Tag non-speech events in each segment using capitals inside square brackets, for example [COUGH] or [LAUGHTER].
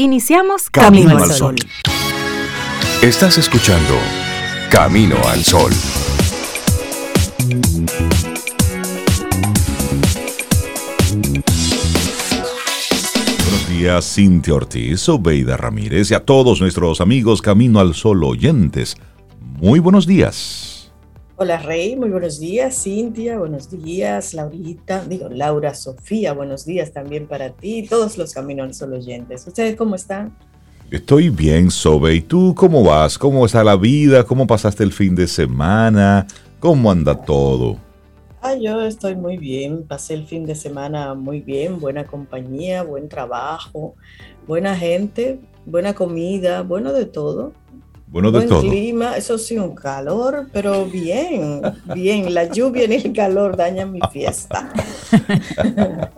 Iniciamos Camino, al Sol. Estás escuchando Camino al Sol. Buenos días, Cintia Ortiz, Obeida Ramírez y a todos nuestros amigos Camino al Sol oyentes. Muy buenos días. Hola Rey, muy buenos días. Cintia, buenos días. Laurita, digo Laura, Sofía, buenos días también para ti todos los Camino al Sol oyentes. ¿Ustedes cómo están? Estoy bien, Sobe. ¿Y tú cómo vas? ¿Cómo está la vida? ¿Cómo pasaste el fin de semana? ¿Cómo anda todo? Ah, yo estoy muy bien. Pasé el fin de semana muy bien. Buena compañía, buen trabajo, buena gente, buena comida, bueno de todo. Bueno, de buen todo. clima, eso sí, un calor, pero bien, bien. La lluvia ni el calor dañan mi fiesta. [LAUGHS]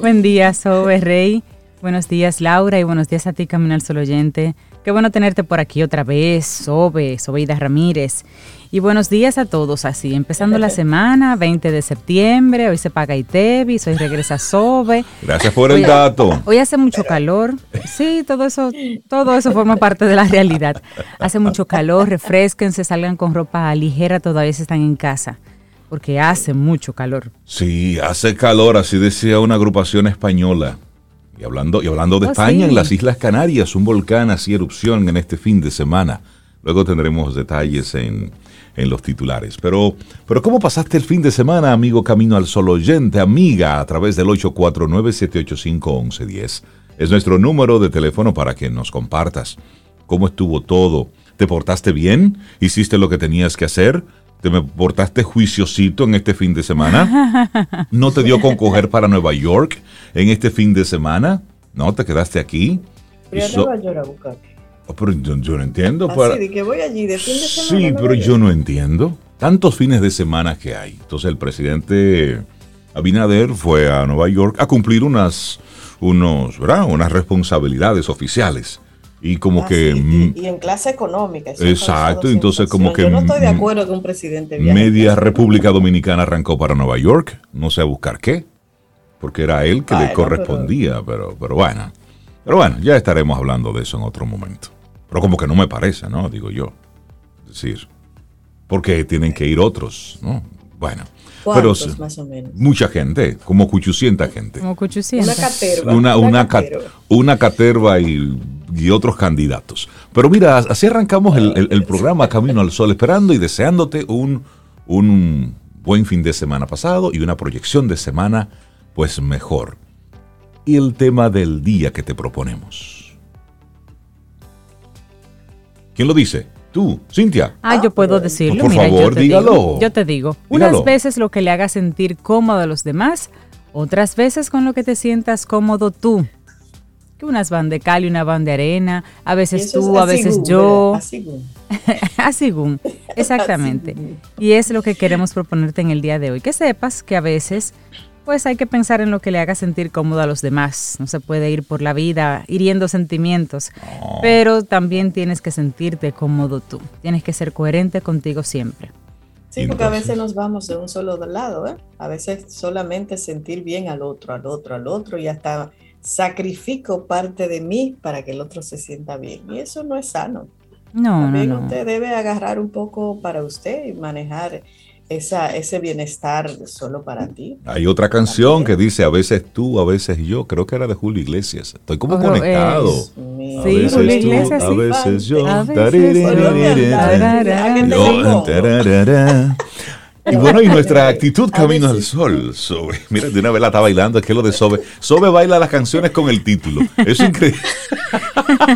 Buen día, Sobe Rey. Buenos días, Laura, y buenos días a ti, Camino al Sol Oyente. Qué bueno tenerte por aquí otra vez, Sobe, Sobeida Ramírez. Y buenos días a todos, así, empezando la [LAUGHS] semana, 20 de septiembre, hoy se paga ITEVIS, hoy regresa Sobe. Gracias por el Hoy- dato. Hoy hace mucho calor. Sí, todo eso, todo eso forma parte de la realidad. Hace mucho calor, refresquense, salgan con ropa ligera todavía si están en casa, porque hace mucho calor. Sí, hace calor, así decía una agrupación española. Y hablando, y hablando de Oh, España, sí. en las Islas Canarias, un volcán hacía erupción en este fin de semana. Luego tendremos detalles en, en los titulares. Pero, pero ¿cómo pasaste el fin de semana, amigo Camino al Sol oyente, amiga, a través del 849-785-1110? Es nuestro número de teléfono para que nos compartas. ¿Cómo estuvo todo? ¿Te portaste bien? ¿Hiciste lo que tenías que hacer? ¿Te me portaste juiciosito en este fin de semana? ¿No te dio con coger para Nueva York en este fin de semana? ¿No? ¿Te quedaste aquí? Nueva York a. Oh, pero yo, yo no entiendo. Así para- de que voy allí de fin de semana. Sí, Nueva pero yo no entiendo. Tantos fines de semana que hay. Entonces el presidente Abinader fue a Nueva York a cumplir unas, unos, ¿verdad? unas responsabilidades oficiales. Y como Ah, que sí, y, y en clase económica. Exacto, entonces como que, Yo no estoy de acuerdo que un presidente viaje media República Dominicana arrancó para Nueva York. No sé a buscar qué. Porque era él que le correspondía. Pero, pero bueno. Pero bueno, ya estaremos hablando de eso en otro momento. Pero como que no me parece, ¿no? Digo yo. Es decir, porque tienen que ir otros, ¿no? Bueno. Pero ¿Cuántos, sí, más o menos? mucha gente, como 800 gente. Como 800. Una caterva. Una, una, ca- caterva. una caterva y, y otros candidatos. Pero mira, así arrancamos el, el- el programa Camino al Sol, esperando y deseándote un, un buen fin de semana pasado y una proyección de semana, pues mejor. Y el tema del día que te proponemos. ¿Quién lo dice? Tú, Cintia. Ah, yo puedo decirlo. Por Mira, yo favor, te dígalo. Digo, yo te digo, Dígalo. unas veces lo que le haga sentir cómodo a los demás, otras veces con lo que te sientas cómodo tú. Que unas van de cal y una van de arena, a veces tú, a veces yo. Así, gu. [LAUGHS] Así, Gun. Exactamente. [LAUGHS] Así, Y es lo que queremos proponerte en el día de hoy. Que sepas que a veces, pues hay que pensar en lo que le haga sentir cómodo a los demás. No se puede ir por la vida hiriendo sentimientos. Pero también tienes que sentirte cómodo tú. Tienes que ser coherente contigo siempre. Sí, porque a veces nos vamos de un solo lado, ¿eh? A veces solamente sentir bien al otro, al otro, al otro, y hasta sacrifico parte de mí para que el otro se sienta bien. Y eso no es sano. No, no, También no. usted debe agarrar un poco para usted y manejar esa, ese bienestar solo para ti. Hay otra canción que dice a veces tú, a veces yo. Creo que era de Julio Iglesias. Estoy como Oh, conectado. es- Mío. A Sí, veces Julio tú, Iglesias, a veces yo. A veces. Y bueno, y nuestra actitud camino al sol, Sobe. [LAUGHS] Mira, de una vez la está bailando, es que lo de Sobe. Sobe baila las canciones con el título. Es increíble. [LAUGHS]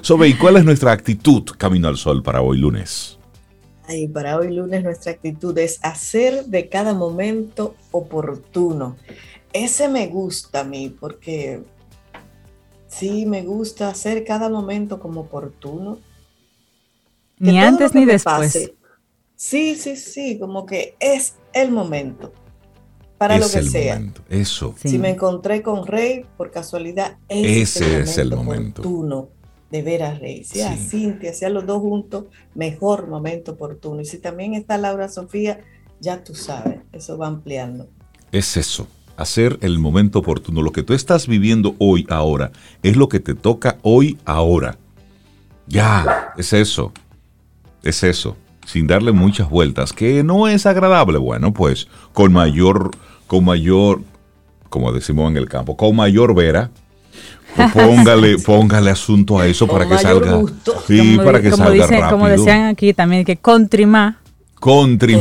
Sobe, ¿y cuál es nuestra actitud camino al sol para hoy lunes? Ay, para hoy lunes nuestra actitud es hacer de cada momento oportuno. Ese me gusta a mí porque sí me gusta hacer cada momento como oportuno. Que Ni antes ni después. pase, sí, sí, sí, como que es el momento para lo que el sea. momento. Eso. Sí. Si me encontré con Rey, por casualidad, ese, Ese es el momento. oportuno de ver a Rey. Si a Sí. Cintia, si a los dos juntos, mejor momento oportuno. Y si también está Laura Sofía, ya tú sabes, eso va ampliando. Es eso. hacer el momento oportuno. Lo que tú estás viviendo hoy, ahora, es lo que te toca hoy, ahora. Ya, es eso. Es eso. Sin darle muchas vueltas, que no es agradable. Bueno, pues con mayor, con mayor, como decimos en el campo, con mayor vera, [LAUGHS] póngale, póngale asunto a eso para que salga. Sí, para que salga rápido. Como decían aquí también, que contrima Country.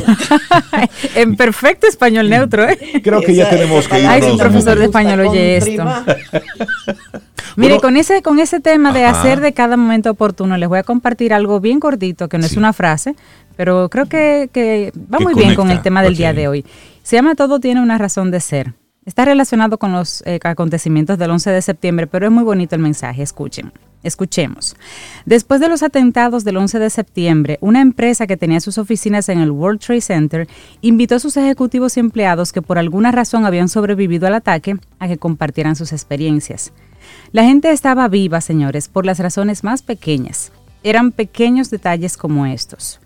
[LAUGHS] en perfecto español neutro, ¿eh? Creo que ya tenemos que irnos. Ay, un profesor de español oye esto. [LAUGHS] Mire, con ese con ese tema de hacer de cada momento oportuno, les voy a compartir algo bien cortito, que no es una frase, pero creo que, va muy bien con el tema del día de hoy. Se llama Todo tiene una razón de ser. Está relacionado con los eh, acontecimientos del 11 de septiembre, pero es muy bonito el mensaje. Escuchen. Escuchemos. Después de los atentados del 11 de septiembre, una empresa que tenía sus oficinas en el World Trade Center invitó a sus ejecutivos y empleados que por alguna razón habían sobrevivido al ataque a que compartieran sus experiencias. La gente estaba viva, señores, por las razones más pequeñas. Eran pequeños detalles como estos.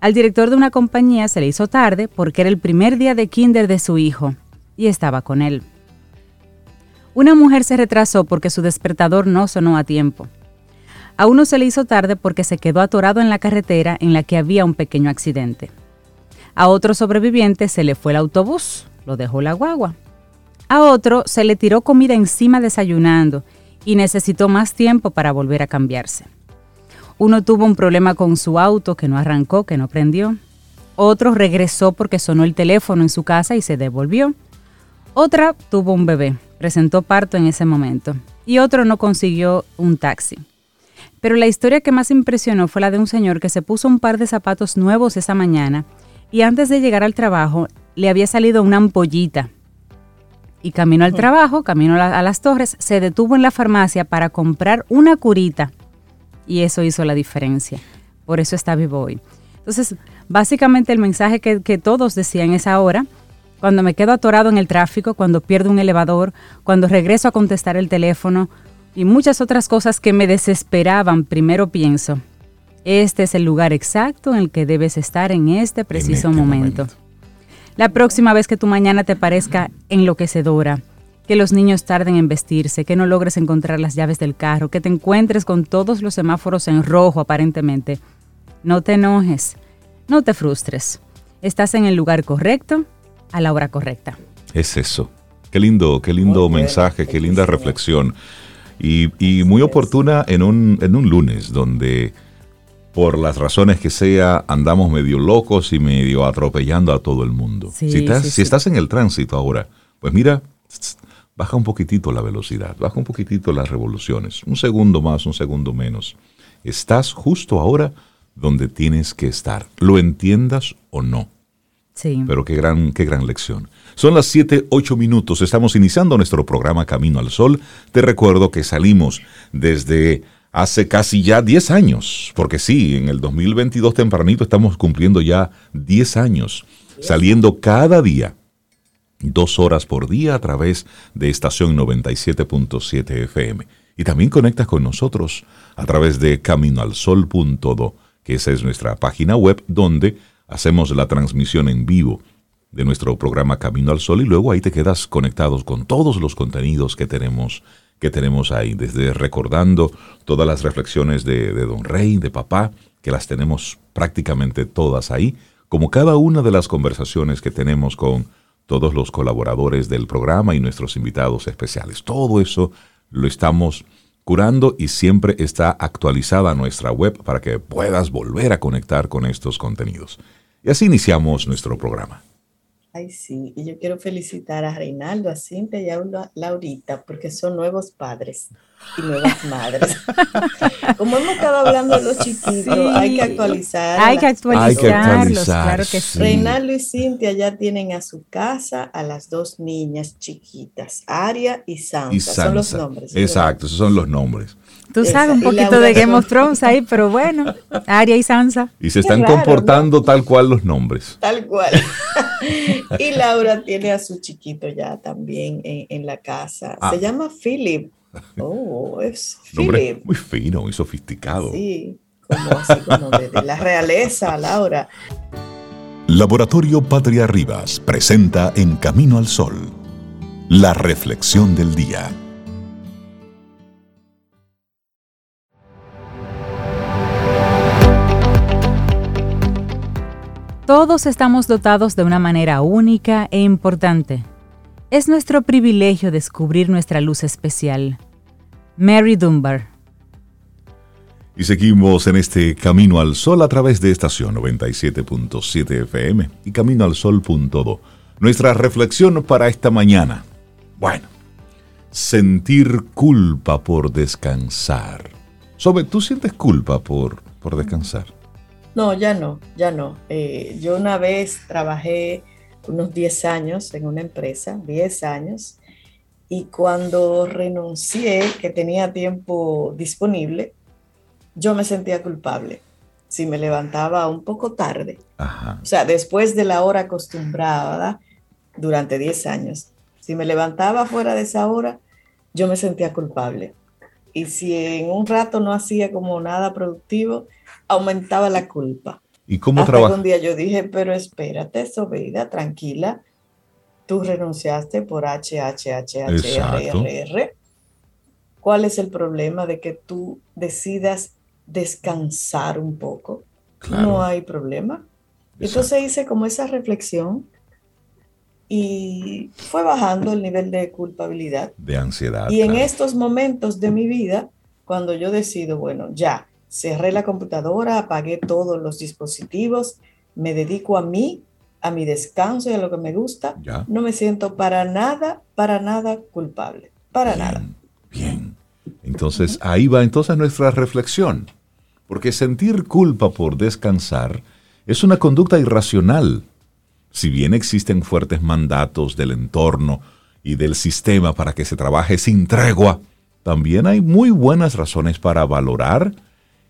Al director de una compañía se le hizo tarde porque era el primer día de kinder de su hijo y estaba con él. Una mujer se retrasó porque su despertador no sonó a tiempo. A uno se le hizo tarde porque se quedó atorado en la carretera en la que había un pequeño accidente. A otro sobreviviente se le fue el autobús, lo dejó la guagua. A otro se le tiró comida encima desayunando y necesitó más tiempo para volver a cambiarse. Uno tuvo un problema con su auto que no arrancó, que no prendió. Otro regresó porque sonó el teléfono en su casa y se devolvió. Otra tuvo un bebé presentó parto en ese momento y otro no consiguió un taxi. Pero la historia que más impresionó fue la de un señor que se puso un par de zapatos nuevos esa mañana y antes de llegar al trabajo le había salido una ampollita. Y camino al trabajo, camino a, las torres, se detuvo en la farmacia para comprar una curita. Y eso hizo la diferencia. Por eso está vivo hoy. Entonces, básicamente el mensaje que, que todos decían esa hora cuando me quedo atorado en el tráfico, cuando pierdo un elevador, cuando regreso a contestar el teléfono y muchas otras cosas que me desesperaban, primero pienso, este es el lugar exacto en el que debes estar en este preciso este momento. La próxima vez que tu mañana te parezca enloquecedora, que los niños tarden en vestirse, que no logres encontrar las llaves del carro, que te encuentres con todos los semáforos en rojo aparentemente, no te enojes, no te frustres. Estás en el lugar correcto, a la hora correcta. Es eso. Qué lindo, qué lindo mensaje, qué linda reflexión. Y, muy oportuna en un, en un lunes donde por las razones que sea andamos medio locos y medio atropellando a todo el mundo. si, estás, si estás en el tránsito ahora, pues mira, baja un poquitito la velocidad, baja un poquitito las revoluciones, un segundo más, un segundo menos. Estás justo ahora donde tienes que estar, lo entiendas o no. Pero qué gran, qué gran lección. Son las 7, 8 minutos. Estamos iniciando nuestro programa Camino al Sol. Te recuerdo que salimos desde hace casi ya 10 años, porque sí, en el 2022 tempranito estamos cumpliendo ya 10 años, saliendo cada día, dos horas por día a través de estación 97.7 FM. Y también conectas con nosotros a través de caminoalsol.do, que esa es nuestra página web donde hacemos la transmisión en vivo de nuestro programa Camino al Sol y luego ahí te quedas conectados con todos los contenidos que tenemos que tenemos ahí, desde recordando todas las reflexiones de, de Don Rey, de papá, que las tenemos prácticamente todas ahí, como cada una de las conversaciones que tenemos con todos los colaboradores del programa y nuestros invitados especiales. Todo eso lo estamos curando y siempre está actualizada nuestra web para que puedas volver a conectar con estos contenidos. Y así iniciamos nuestro programa. Ay, sí, y yo quiero felicitar a Reinaldo, a Cintia y a Laurita, porque son nuevos padres y nuevas madres. [LAUGHS] Como hemos estado hablando de los chiquitos, hay que actualizar. Hay que actualizarlos, claro que sí. Reinaldo y Cintia ya tienen a su casa a las dos niñas chiquitas, Aria y Sansa. Son los nombres. Exacto, esos son los nombres. Tú sabes un poquito de Game of Thrones ahí, pero bueno, [LAUGHS] Aria y Sansa. Y se están comportando tal cual los nombres. Tal cual. [LAUGHS] [LAUGHS] y Laura tiene a su chiquito ya también en, la casa. Se ah. llama Philip. Oh, es Philip. Muy fino, y sofisticado. Sí, como así como de, de la realeza, Laura. Laboratorio Patria Rivas presenta En Camino al Sol La reflexión del día. Todos estamos dotados de una manera única e importante. Es nuestro privilegio descubrir nuestra luz especial. Mary Dunbar. Y seguimos en este Camino al Sol a través de estación 97.7 FM y caminoalsol.do. Nuestra reflexión para esta mañana. Bueno, sentir culpa por descansar. Sobe, ¿tú sientes culpa por, por descansar? No, ya no, ya no. Eh, yo una vez trabajé unos 10 años en una empresa, 10 años, y cuando renuncié, que tenía tiempo disponible, yo me sentía culpable si me levantaba un poco tarde. O sea, después de la hora acostumbrada durante 10 años. Si me levantaba fuera de esa hora, yo me sentía culpable. Y si en un rato no hacía como nada productivo, aumentaba la culpa. ¿Y cómo trabaja? un día yo dije, pero espérate, Sobeida, tranquila. Tú renunciaste por H, H, H, H, R, R, R. ¿Cuál es el problema de que tú decidas descansar un poco? No hay problema. Entonces hice como esa reflexión y fue bajando el nivel de culpabilidad. De ansiedad. Y en estos momentos de mi vida, cuando yo decido, bueno, ya, cerré la computadora, apagué todos los dispositivos, me dedico a mí, a mi descanso y a lo que me gusta, no me siento para nada, para nada culpable, para nada. Bien. Entonces, ahí va entonces nuestra reflexión, porque sentir culpa por descansar es una conducta irracional. Si bien existen fuertes mandatos del entorno y del sistema para que se trabaje sin tregua, también hay muy buenas razones para valorar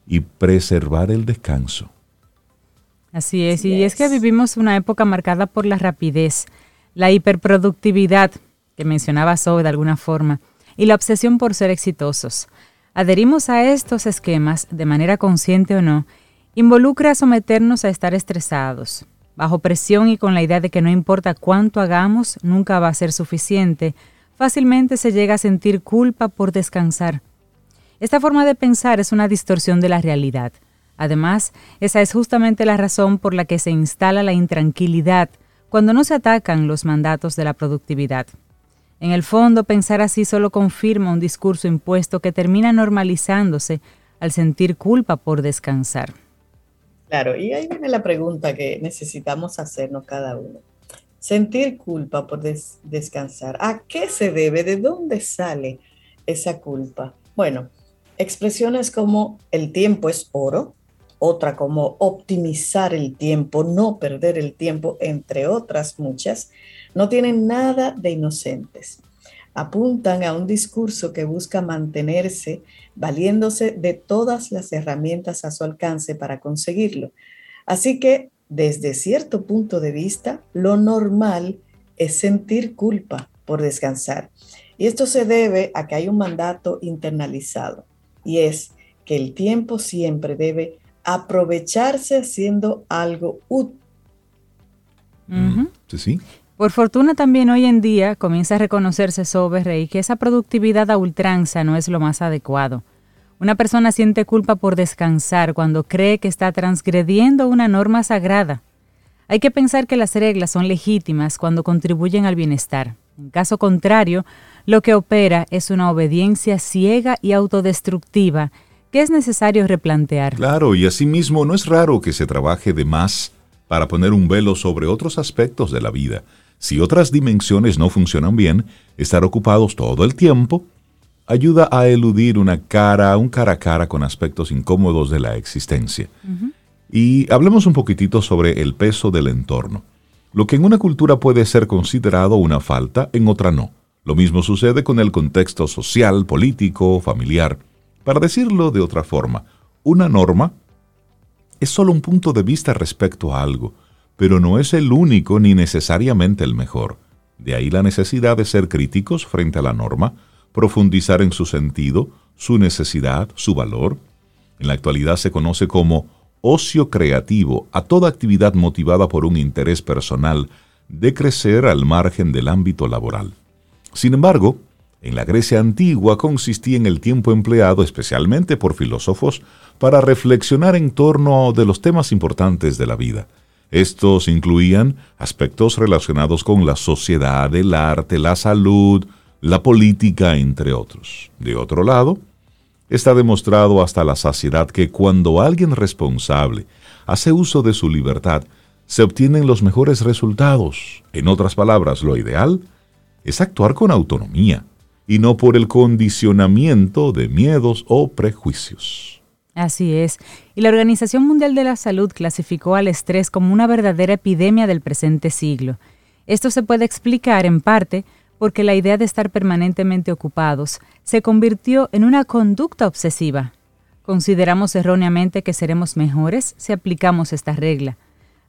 y preservar el descanso. Así es, y es que vivimos una época marcada por la rapidez, la hiperproductividad, que mencionaba Zoe de alguna forma, y la obsesión por ser exitosos. Adherimos a estos esquemas, de manera consciente o no, involucra someternos a estar estresados, bajo presión y con la idea de que no importa cuánto hagamos, nunca va a ser suficiente, fácilmente se llega a sentir culpa por descansar esta forma de pensar es una distorsión de la realidad. Además, esa es justamente la razón por la que se instala la intranquilidad cuando no se atacan los mandatos de la productividad. En el fondo, pensar así solo confirma un discurso impuesto que termina normalizándose al sentir culpa por descansar. Claro, y ahí viene la pregunta que necesitamos hacernos cada uno. Sentir culpa por descansar, ¿a qué se debe? ¿De dónde sale esa culpa? Bueno, Expresiones como el tiempo es oro, otra como optimizar el tiempo, no perder el tiempo, entre otras muchas, no tienen nada de inocentes. Apuntan a un discurso que busca mantenerse valiéndose de todas las herramientas a su alcance para conseguirlo. Así que, desde cierto punto de vista, lo normal es sentir culpa por descansar. Y esto se debe a que hay un mandato internalizado y es que el tiempo siempre debe aprovecharse haciendo algo útil. Sí, sí. Por fortuna también hoy en día comienza a reconocerse sobre Rey que esa productividad a ultranza no es lo más adecuado. Una persona siente culpa por descansar cuando cree que está transgrediendo una norma sagrada. Hay que pensar que las reglas son legítimas cuando contribuyen al bienestar. En caso contrario, lo que opera es una obediencia ciega y autodestructiva que es necesario replantear. Claro, y asimismo no es raro que se trabaje de más para poner un velo sobre otros aspectos de la vida. Si otras dimensiones no funcionan bien, estar ocupados todo el tiempo ayuda a eludir una cara, un cara a cara con aspectos incómodos de la existencia. Y hablemos un poquitito sobre el peso del entorno. Lo que en una cultura puede ser considerado una falta, en otra no. Lo mismo sucede con el contexto social, político, familiar. Para decirlo de otra forma, una norma es solo un punto de vista respecto a algo, pero no es el único ni necesariamente el mejor. De ahí la necesidad de ser críticos frente a la norma, profundizar en su sentido, su necesidad, su valor. En la actualidad se conoce como ocio creativo a toda actividad motivada por un interés personal de crecer al margen del ámbito laboral. Sin embargo, en la Grecia antigua consistía en el tiempo empleado especialmente por filósofos para reflexionar en torno de los temas importantes de la vida. Estos incluían aspectos relacionados con la sociedad, el arte, la salud, la política, entre otros. De otro lado, está demostrado hasta la saciedad que cuando alguien responsable hace uso de su libertad, se obtienen los mejores resultados. En otras palabras, lo ideal es actuar con autonomía y no por el condicionamiento de miedos o prejuicios. Así es. Y la Organización Mundial de la Salud clasificó al estrés como una verdadera epidemia del presente siglo. Esto se puede explicar en parte porque la idea de estar permanentemente ocupados se convirtió en una conducta obsesiva. Consideramos erróneamente que seremos mejores si aplicamos esta regla.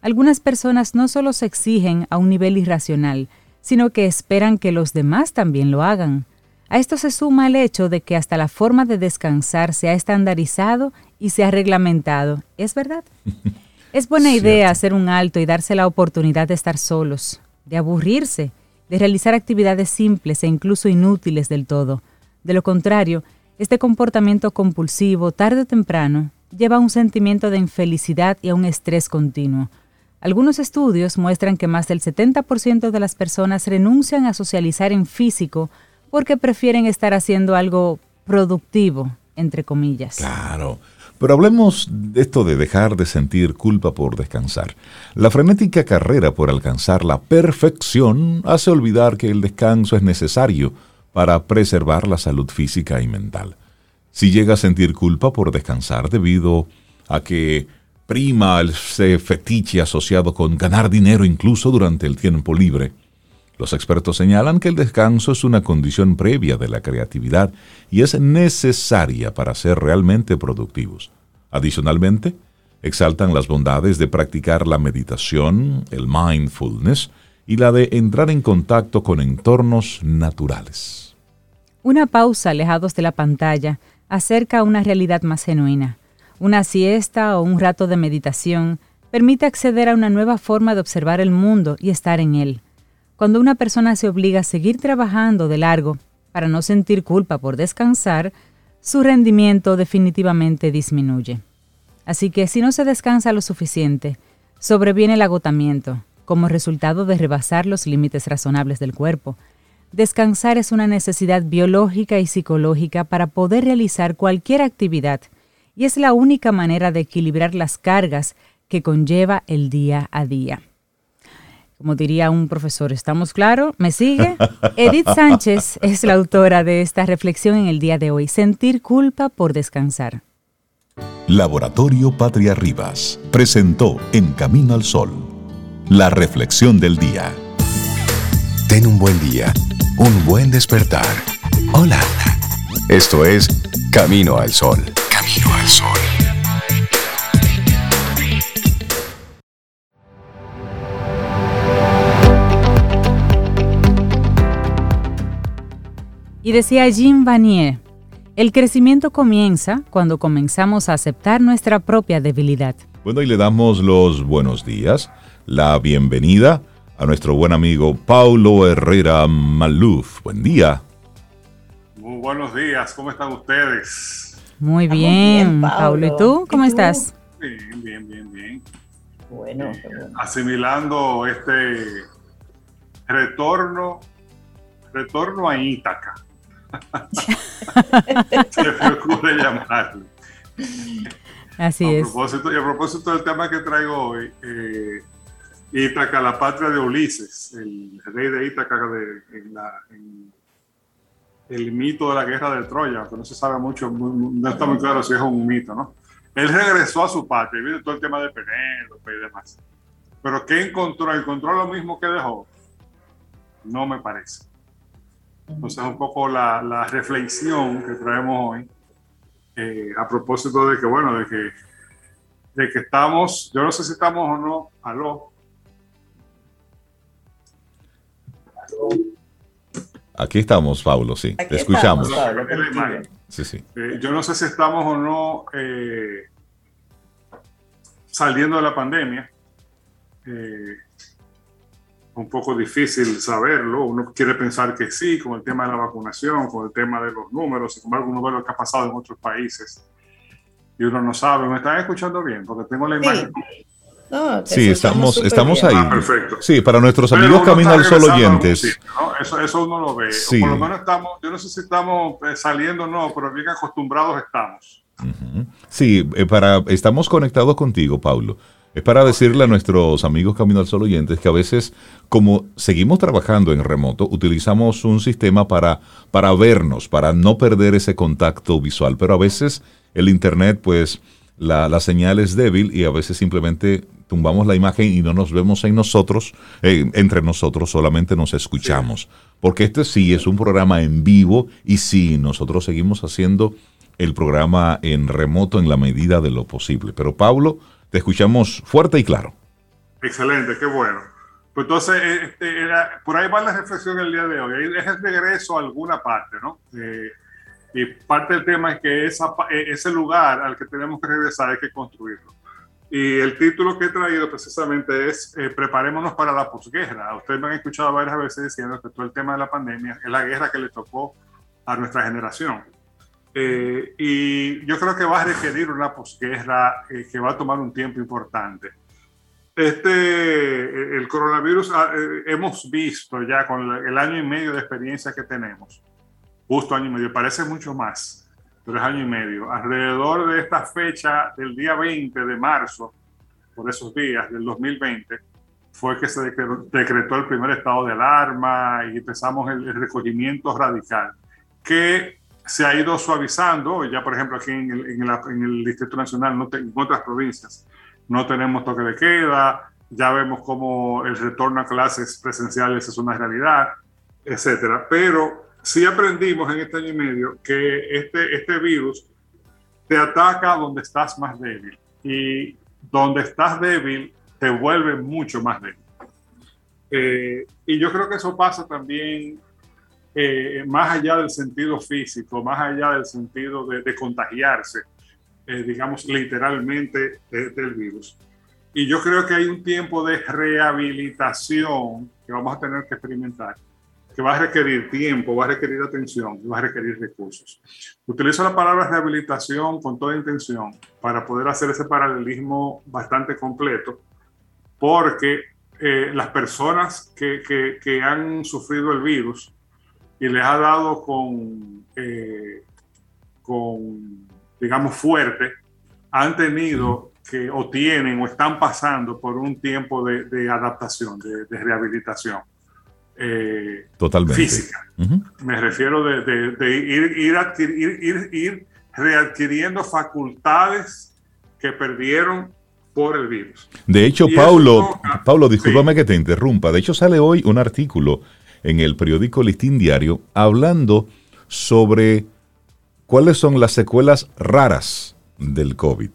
Algunas personas no solo se exigen a un nivel irracional, sino que esperan que los demás también lo hagan. A esto se suma el hecho de que hasta la forma de descansar se ha estandarizado y se ha reglamentado. ¿Es verdad? [LAUGHS] Es buena idea hacer un alto y darse la oportunidad de estar solos, de aburrirse, de realizar actividades simples e incluso inútiles del todo. De lo contrario, este comportamiento compulsivo, tarde o temprano, lleva a un sentimiento de infelicidad y a un estrés continuo. Algunos estudios muestran que más del 70% de las personas renuncian a socializar en físico porque prefieren estar haciendo algo productivo, entre comillas. Claro. Pero hablemos de esto de dejar de sentir culpa por descansar. La frenética carrera por alcanzar la perfección hace olvidar que el descanso es necesario para preservar la salud física y mental. Si llega a sentir culpa por descansar debido a que prima ese fetiche asociado con ganar dinero incluso durante el tiempo libre, los expertos señalan que el descanso es una condición previa de la creatividad y es necesaria para ser realmente productivos. Adicionalmente, exaltan las bondades de practicar la meditación, el mindfulness y la de entrar en contacto con entornos naturales. Una pausa alejados de la pantalla acerca a una realidad más genuina. Una siesta o un rato de meditación permite acceder a una nueva forma de observar el mundo y estar en él cuando una persona se obliga a seguir trabajando de largo para no sentir culpa por descansar, su rendimiento definitivamente disminuye. Así que si no se descansa lo suficiente, sobreviene el agotamiento, como resultado de rebasar los límites razonables del cuerpo. Descansar es una necesidad biológica y psicológica para poder realizar cualquier actividad, y es la única manera de equilibrar las cargas que conlleva el día a día. Como diría un profesor, ¿estamos claros? ¿Me sigue? [LAUGHS] Edith Sánchez es la autora de esta reflexión en el día de hoy, Sentir culpa por descansar. Laboratorio Patria Rivas presentó En Camino al Sol, la reflexión del día. Ten un buen día, un buen despertar. Hola. Esto es Camino al Sol. Camino al Sol. Y decía Jim Vanier, el crecimiento comienza cuando comenzamos a aceptar nuestra propia debilidad. Bueno, y le damos los buenos días, la bienvenida a nuestro buen amigo Paulo Herrera Maluf. Buen día. Muy buenos días, ¿cómo están ustedes? Muy bien, Paulo. ¿Y tú cómo estás? Bien, bien, bien, bien. Bueno, eh, asimilando este retorno, retorno a Ítaca. [LAUGHS] Se me ocurre llamarlo. Así a es. Propósito, y a propósito del tema que traigo hoy, eh, Ítaca, la patria de Ulises, el rey de Ítaca de, en la, en el mito de la guerra de Troya, que no se sabe mucho, no está muy claro si es un mito, ¿no? Él regresó a su patria, viene todo el tema de Penélope y demás. Pero ¿qué encontró? ¿Encontró lo mismo que dejó? No me parece. Entonces, un poco la, la reflexión que traemos hoy, eh, a propósito de que, bueno, de que, de que estamos, yo no sé si estamos o no, aló. Aquí estamos, Pablo, sí, Aquí te escuchamos. estamos, Pablo. Sí, sí. Eh, yo no sé si estamos o no eh, saliendo de la pandemia. Eh, un poco difícil saberlo. Uno quiere pensar que sí, con el tema de la vacunación, con el tema de los números, sin embargo, uno ve lo que ha pasado en otros países y uno no sabe. ¿Me están escuchando bien? Porque tengo la imagen. Sí, estamos, estamos ahí. Ah, perfecto. Sí, para nuestros amigos Camino al Sol oyentes. eso, eso, uno lo ve. por lo menos estamos, yo no sé si estamos eh, saliendo o no, pero bien acostumbrados estamos. Sí, eh, para, estamos conectados contigo, Paulo. Es para decirle a nuestros amigos Camino al Sol oyentes que a veces, como seguimos trabajando en remoto, utilizamos un sistema para, para vernos, para no perder ese contacto visual. Pero a veces el Internet, pues, la, la señal es débil y a veces simplemente tumbamos la imagen y no nos vemos en nosotros, eh, entre nosotros, solamente nos escuchamos. Porque este sí es un programa en vivo y sí, nosotros seguimos haciendo el programa en remoto en la medida de lo posible. Pero Pablo, te escuchamos fuerte y claro. Excelente, qué bueno. Pues entonces, eh, este, por ahí va la reflexión el día de hoy. Es el regreso a alguna parte, ¿no? Eh, y parte del tema es que esa, e, ese lugar al que tenemos que regresar hay que construirlo. Y el título que he traído precisamente es eh, Preparémonos para la posguerra. Ustedes me han escuchado varias veces diciendo que todo el tema de la pandemia es la guerra que le tocó a nuestra generación. Eh, y yo creo que va a requerir una posguerra eh, que va a tomar un tiempo importante. Este, el coronavirus, ah, eh, hemos visto ya con el año y medio de experiencia que tenemos, justo año y medio, parece mucho más, pero es año y medio. Alrededor de esta fecha, del día 20 de marzo, por esos días del 2020, fue que se decretó el primer estado de alarma y empezamos el, recogimiento radical, que se ha ido suavizando. Ya, por ejemplo, aquí en el, en el, Distrito Nacional, no en otras provincias, no tenemos toque de queda. Ya vemos cómo el retorno a clases presenciales es una realidad, etcétera. Pero sí aprendimos en este año y medio que este, este virus te ataca donde estás más débil. Y donde estás débil, te vuelve mucho más débil. Eh, y yo creo que eso pasa también eh, más allá del sentido físico, más allá del sentido de, contagiarse, eh, digamos literalmente del virus. Y yo creo que hay un tiempo de rehabilitación que vamos a tener que experimentar, que va a requerir tiempo, va a requerir atención, va a requerir recursos. Utilizo la palabra rehabilitación con toda intención para poder hacer ese paralelismo bastante completo, porque eh, las personas que, que, que han sufrido el virus, y les ha dado con, eh, con digamos, fuerte, han tenido que o tienen o están pasando por un tiempo de, adaptación, de, rehabilitación. Eh, Totalmente. Física. Me refiero de, ir, ir, ir, readquiriendo facultades que perdieron por el virus. De hecho, Paulo, Paulo, discúlpame que te interrumpa. De hecho, sale hoy un artículo en el periódico Listín Diario hablando sobre cuáles son las secuelas raras del COVID.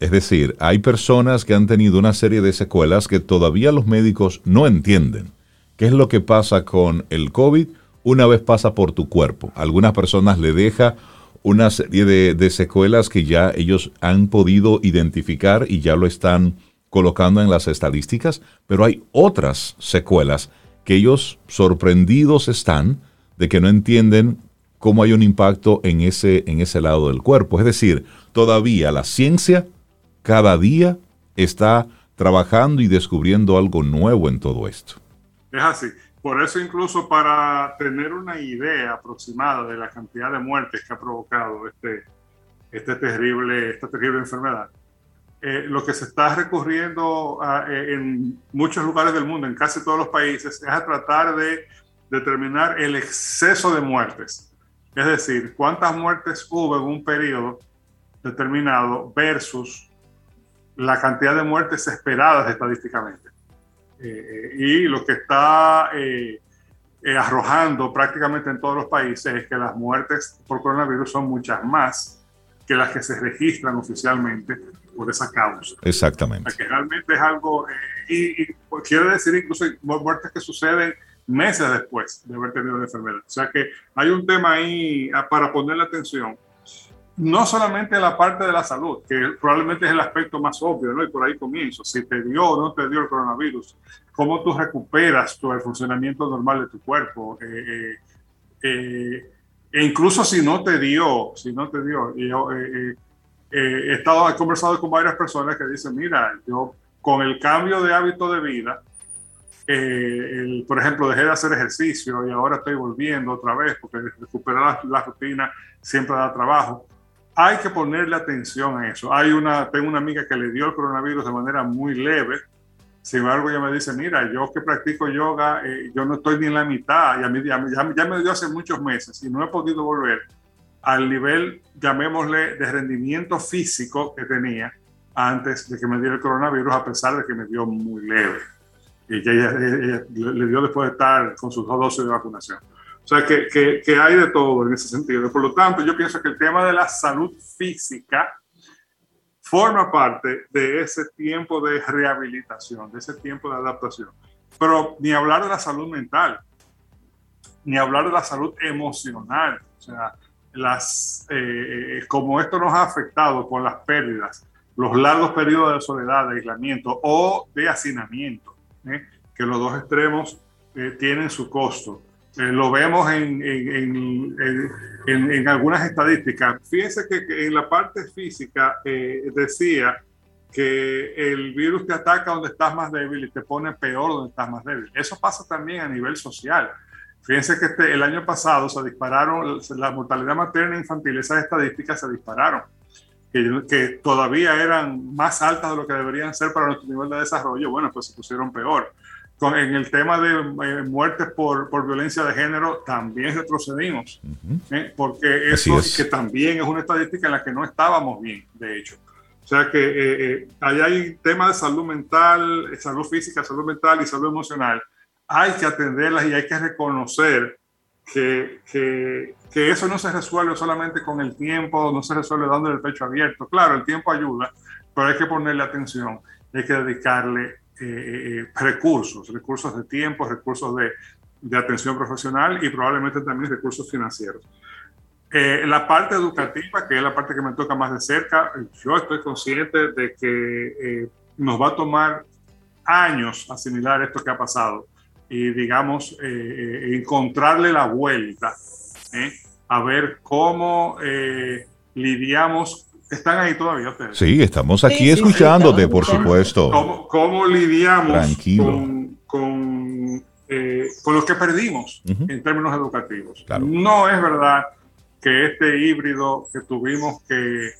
Es decir, hay personas que han tenido una serie de secuelas que todavía los médicos no entienden. ¿Qué es lo que pasa con el COVID una vez pasa por tu cuerpo? Algunas personas le deja una serie de, de, secuelas que ya ellos han podido identificar y ya lo están colocando en las estadísticas, pero hay otras secuelas que ellos sorprendidos están de que no entienden cómo hay un impacto en ese, en ese lado del cuerpo. Es decir, todavía la ciencia cada día está trabajando y descubriendo algo nuevo en todo esto. Es así. Por eso incluso para tener una idea aproximada de la cantidad de muertes que ha provocado este, este terrible, esta terrible enfermedad, eh, lo que se está recurriendo eh, en muchos lugares del mundo, en casi todos los países, es a tratar de determinar el exceso de muertes. Es decir, cuántas muertes hubo en un periodo determinado versus la cantidad de muertes esperadas estadísticamente. Eh, y lo que está arrojando prácticamente en todos los países es que las muertes por coronavirus son muchas más que las que se registran oficialmente por esa causa. Exactamente. que realmente es algo, eh, y, quiere decir incluso muertes que suceden meses después de haber tenido la enfermedad. O sea que hay un tema ahí ah, para ponerle atención. No solamente la parte de la salud, que probablemente es el aspecto más obvio, ¿no? Y por ahí comienzo, si te dio o no te dio el coronavirus, cómo tú recuperas todo el funcionamiento normal de tu cuerpo, eh, eh, eh, e incluso si no te dio, si no te dio, yo he estado, he conversado con varias personas que dicen, mira, yo con el cambio de hábito de vida, por ejemplo, dejé de hacer ejercicio y ahora estoy volviendo otra vez porque recuperar la, la rutina siempre da trabajo hay que ponerle atención a eso. Hay una, tengo una amiga que le dio el coronavirus de manera muy leve. Sin embargo, ella me dice, mira, yo que practico yoga, eh, yo no estoy ni en la mitad, y a mí ya, ya, me dio hace muchos meses y no he podido volver al nivel, llamémosle, de rendimiento físico que tenía antes de que me diera el coronavirus, a pesar de que me dio muy leve. Y que ella, le dio después de estar con sus dos dosis de vacunación. O sea, que, que, que, hay de todo en ese sentido. Por lo tanto, yo pienso que el tema de la salud física forma parte de ese tiempo de rehabilitación, de ese tiempo de adaptación. Pero ni hablar de la salud mental, ni hablar de la salud emocional. O sea, las, eh, como esto nos ha afectado con las pérdidas, los largos periodos de soledad, de aislamiento o de hacinamiento, ¿eh? que los dos extremos eh, tienen su costo. Eh, lo vemos en, en, en, en, algunas estadísticas. Fíjense que, en la parte física eh, decía que el virus te ataca donde estás más débil y te pone peor donde estás más débil. Eso pasa también a nivel social. Fíjense que este, el año pasado se dispararon la mortalidad materna e infantil, esas estadísticas se dispararon, que, que, todavía eran más altas de lo que deberían ser para nuestro nivel de desarrollo. Bueno, pues se pusieron peor en el tema de eh, muertes por, por, violencia de género también retrocedimos, ¿eh? porque eso que también es una estadística en la que no estábamos bien, de hecho. O sea que eh, ahí hay temas de salud mental, salud física, salud mental y salud emocional. Hay que atenderlas y hay que reconocer que, que, que, eso no se resuelve solamente con el tiempo, no se resuelve dándole el pecho abierto. Claro, el tiempo ayuda, pero hay que ponerle atención, hay que dedicarle eh, recursos, recursos de tiempo, recursos de, atención profesional y probablemente también recursos financieros. Eh, la parte educativa, que es la parte que me toca más de cerca, yo estoy consciente de que eh, nos va a tomar años asimilar esto que ha pasado y, digamos, encontrarle la vuelta, a ver cómo lidiamos ¿Están ahí todavía ustedes? Sí, estamos aquí escuchándote, por supuesto. ¿Cómo, cómo lidiamos con, con, eh, con, los que perdimos en términos educativos? No es verdad que este híbrido que tuvimos que,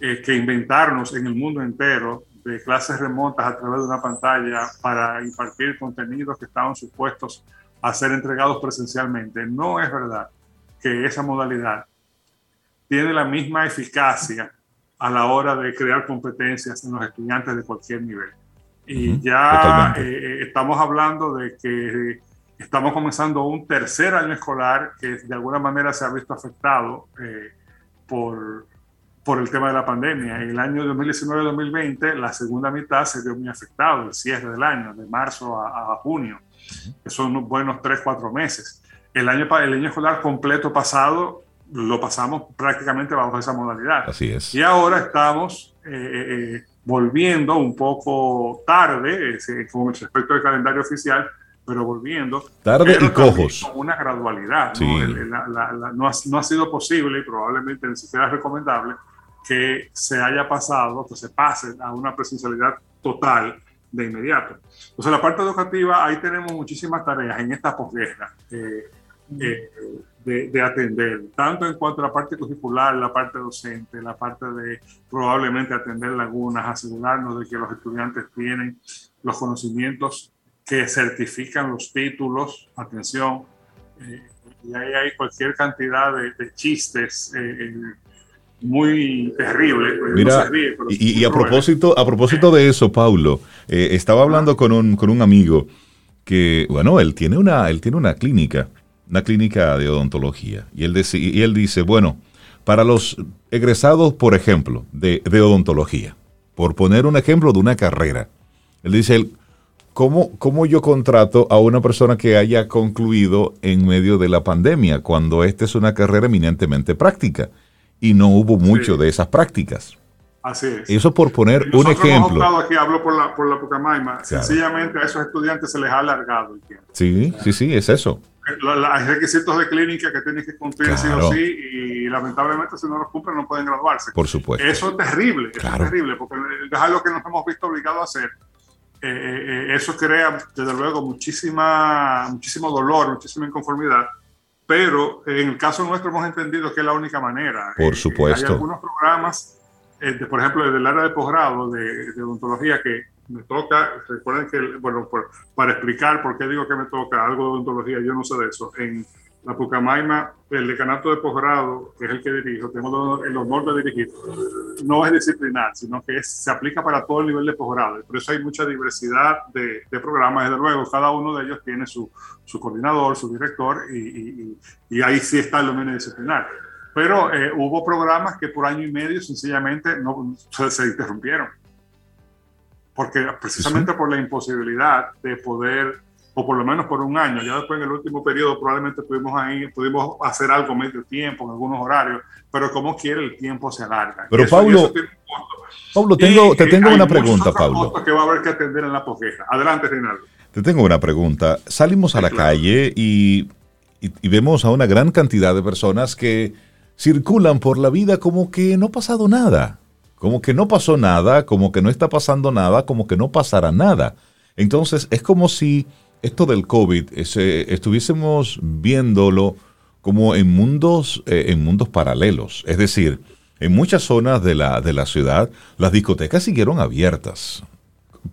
eh, que inventarnos en el mundo entero de clases remotas a través de una pantalla para impartir contenidos que estaban supuestos a ser entregados presencialmente, no es verdad que esa modalidad tiene la misma eficacia a la hora de crear competencias en los estudiantes de cualquier nivel. Y ya eh, eh, estamos hablando de que estamos comenzando un tercer año escolar que de alguna manera se ha visto afectado eh, por, por el tema de la pandemia. En el año 2019-2020, la segunda mitad se vio muy afectado, el cierre del año, de marzo a, a junio, que son unos buenos tres, cuatro meses. El año, el año escolar completo pasado lo pasamos prácticamente bajo esa modalidad. Así es. Y ahora estamos eh, eh, volviendo un poco tarde, con respecto al calendario oficial, pero volviendo. Tarde y cojos. Con una gradualidad. ¿no? no, ha, no, ha, sido posible y probablemente ni siquiera recomendable que se haya pasado, que se pase a una presencialidad total de inmediato. Entonces, la parte educativa, ahí tenemos muchísimas tareas en esta posguerra. Eh, eh, de, atender, tanto en cuanto a la parte curricular, la parte docente, la parte de probablemente atender lagunas, asegurarnos de que los estudiantes tienen los conocimientos que certifican los títulos, atención, eh, y ahí hay cualquier cantidad de, chistes eh, muy terribles. Mira, y, a propósito, a propósito de eso, Paulo, estaba hablando con un, con un amigo que, bueno, él tiene una, él tiene una clínica una clínica de odontología. Y él, y él dice, bueno, para los egresados, por ejemplo, de, odontología, por poner un ejemplo de una carrera, él dice, ¿cómo, ¿cómo yo contrato a una persona que haya concluido en medio de la pandemia, cuando esta es una carrera eminentemente práctica? y no hubo mucho de esas prácticas. Así es. Eso por poner un ejemplo. Hemos aquí, hablo por la, por la Pucamaima, sencillamente a esos estudiantes se les ha alargado el tiempo. Sí, sí, sí, es eso. Hay requisitos de clínica que tienen que cumplir sí o sí y lamentablemente si no los cumplen no pueden graduarse. Por supuesto. Eso es terrible, eso es terrible, porque es algo que nos hemos visto obligados a hacer. Eh, eh, eh, eso crea, desde luego, muchísima, muchísimo dolor, muchísima inconformidad, pero en el caso nuestro hemos entendido que es la única manera. Por supuesto. hay algunos programas por ejemplo, desde el área de posgrado de, odontología que me toca, recuerden que, bueno, para explicar por qué digo que me toca algo de odontología, yo no sé de eso. En la Pucamaima, el decanato de posgrado, que es el que dirijo, tengo el honor de dirigir, no es disciplinar, sino que se aplica para todo el nivel de posgrado. Por eso hay mucha diversidad de, programas, desde luego, cada uno de ellos tiene su, coordinador, su director, y, ahí sí está el dominio disciplinar pero eh, hubo programas que por año y medio sencillamente no, [LAUGHS] se, interrumpieron. Porque precisamente por la imposibilidad de poder, o por lo menos por un año, ya después en el último periodo probablemente pudimos, ahí, pudimos hacer algo medio tiempo en algunos horarios, pero como quiere el tiempo se alarga. Pero Pablo, Pablo tengo, te tengo una pregunta, Pablo. que va a haber que atender en la posgueja. Adelante, Reinaldo. Te tengo una pregunta. Salimos a la calle y, y vemos a una gran cantidad de personas que circulan por la vida como que no ha pasado nada, como que no pasó nada, como que no está pasando nada, como que no pasará nada. Entonces es como si esto del COVID estuviésemos viéndolo como en mundos, eh, en mundos paralelos. Es decir, en muchas zonas de la, de la ciudad las discotecas siguieron abiertas,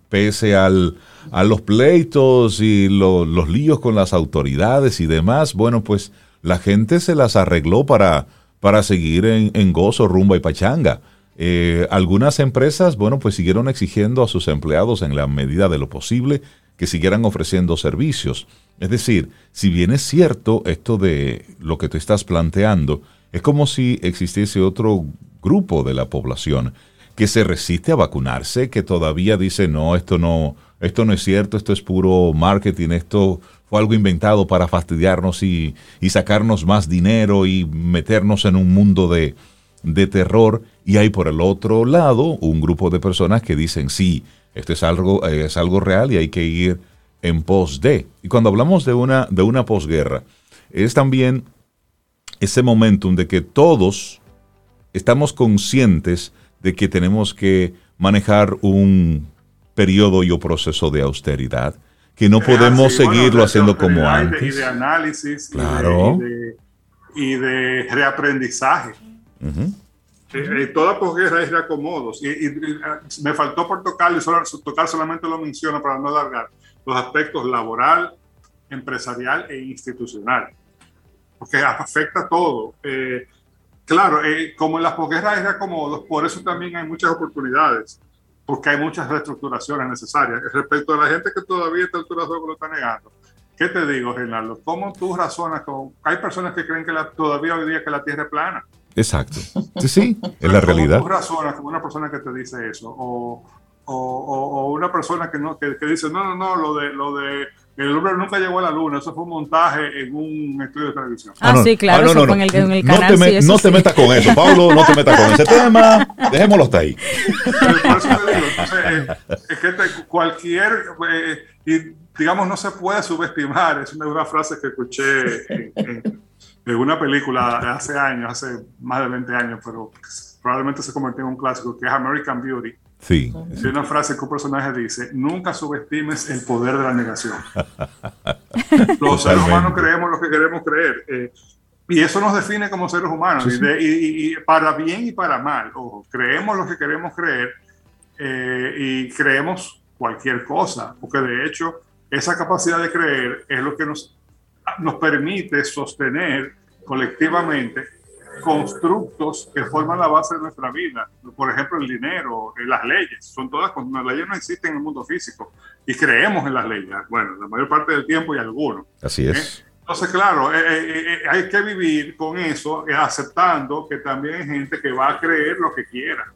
pese al, a los pleitos y los líos con las autoridades y demás. Bueno, pues la gente se las arregló para para seguir en, gozo, rumba y pachanga. Eh, algunas empresas, bueno, pues siguieron exigiendo a sus empleados en la medida de lo posible que siguieran ofreciendo servicios. Es decir, si bien es cierto esto de lo que te estás planteando, es como si existiese otro grupo de la población que se resiste a vacunarse, que todavía dice, no, esto no, esto no es cierto, esto es puro marketing, esto fue algo inventado para fastidiarnos y, sacarnos más dinero y meternos en un mundo de, terror. Y hay por el otro lado un grupo de personas que dicen, sí, esto es algo, es algo real y hay que ir en pos de. Y cuando hablamos de una, de una posguerra, es también ese momentum de que todos estamos conscientes de que tenemos que manejar un periodo y un proceso de austeridad, que no podemos seguirlo haciendo como antes. Y de análisis claro. y, de, reaprendizaje. Eh, eh, toda posguerra es reacomodos. Y, y, me faltó por tocar, y solo, tocar solamente lo menciono para no alargar, los aspectos laboral, empresarial e institucional. Porque afecta todo. Eh, claro, como en las posguerras es reacomodos, por eso también hay muchas oportunidades porque hay muchas reestructuraciones necesarias. Respecto a la gente que todavía está altura lo está negando, ¿qué te digo, Reinaldo? ¿Cómo tú razonas con... Hay personas que creen que todavía hoy día que la Tierra es plana. Exacto. Sí, sí, es la realidad. ¿Cómo tú razonas con una persona que te dice eso? O, o, o, una persona que, no, que, que, dice, no, no, no, lo de, lo de el hombre nunca llegó a la luna, eso fue un montaje en un estudio de televisión. Ah, ah sí, claro, ah, no, eso en, el, en el canal. No te, no te metas con eso, Pablo, no te metas con ese tema, dejémoslo hasta ahí. Por eso te digo, entonces, eh, es que cualquier, eh, y digamos, no se puede subestimar, es una, frase que escuché en, en, una película hace años, hace más de 20 años, pero probablemente se convirtió en un clásico, que es American Beauty Sí. Hay una frase que un personaje dice, nunca subestimes el poder de la negación. [LAUGHS] Los seres humanos creemos lo que queremos creer. Eh, y eso nos define como seres humanos, Y, para bien y para mal. Ojo, creemos lo que queremos creer eh, y creemos cualquier cosa, porque de hecho esa capacidad de creer es lo que nos, nos permite sostener colectivamente constructos que forman la base de nuestra vida. Por ejemplo, el dinero, eh, las leyes, son todas, las leyes no existen en el mundo físico y creemos en las leyes. Bueno, la mayor parte del tiempo y algunos. Así es. ¿Eh? Entonces, claro, eh, hay que vivir con eso, aceptando que también hay gente que va a creer lo que quiera.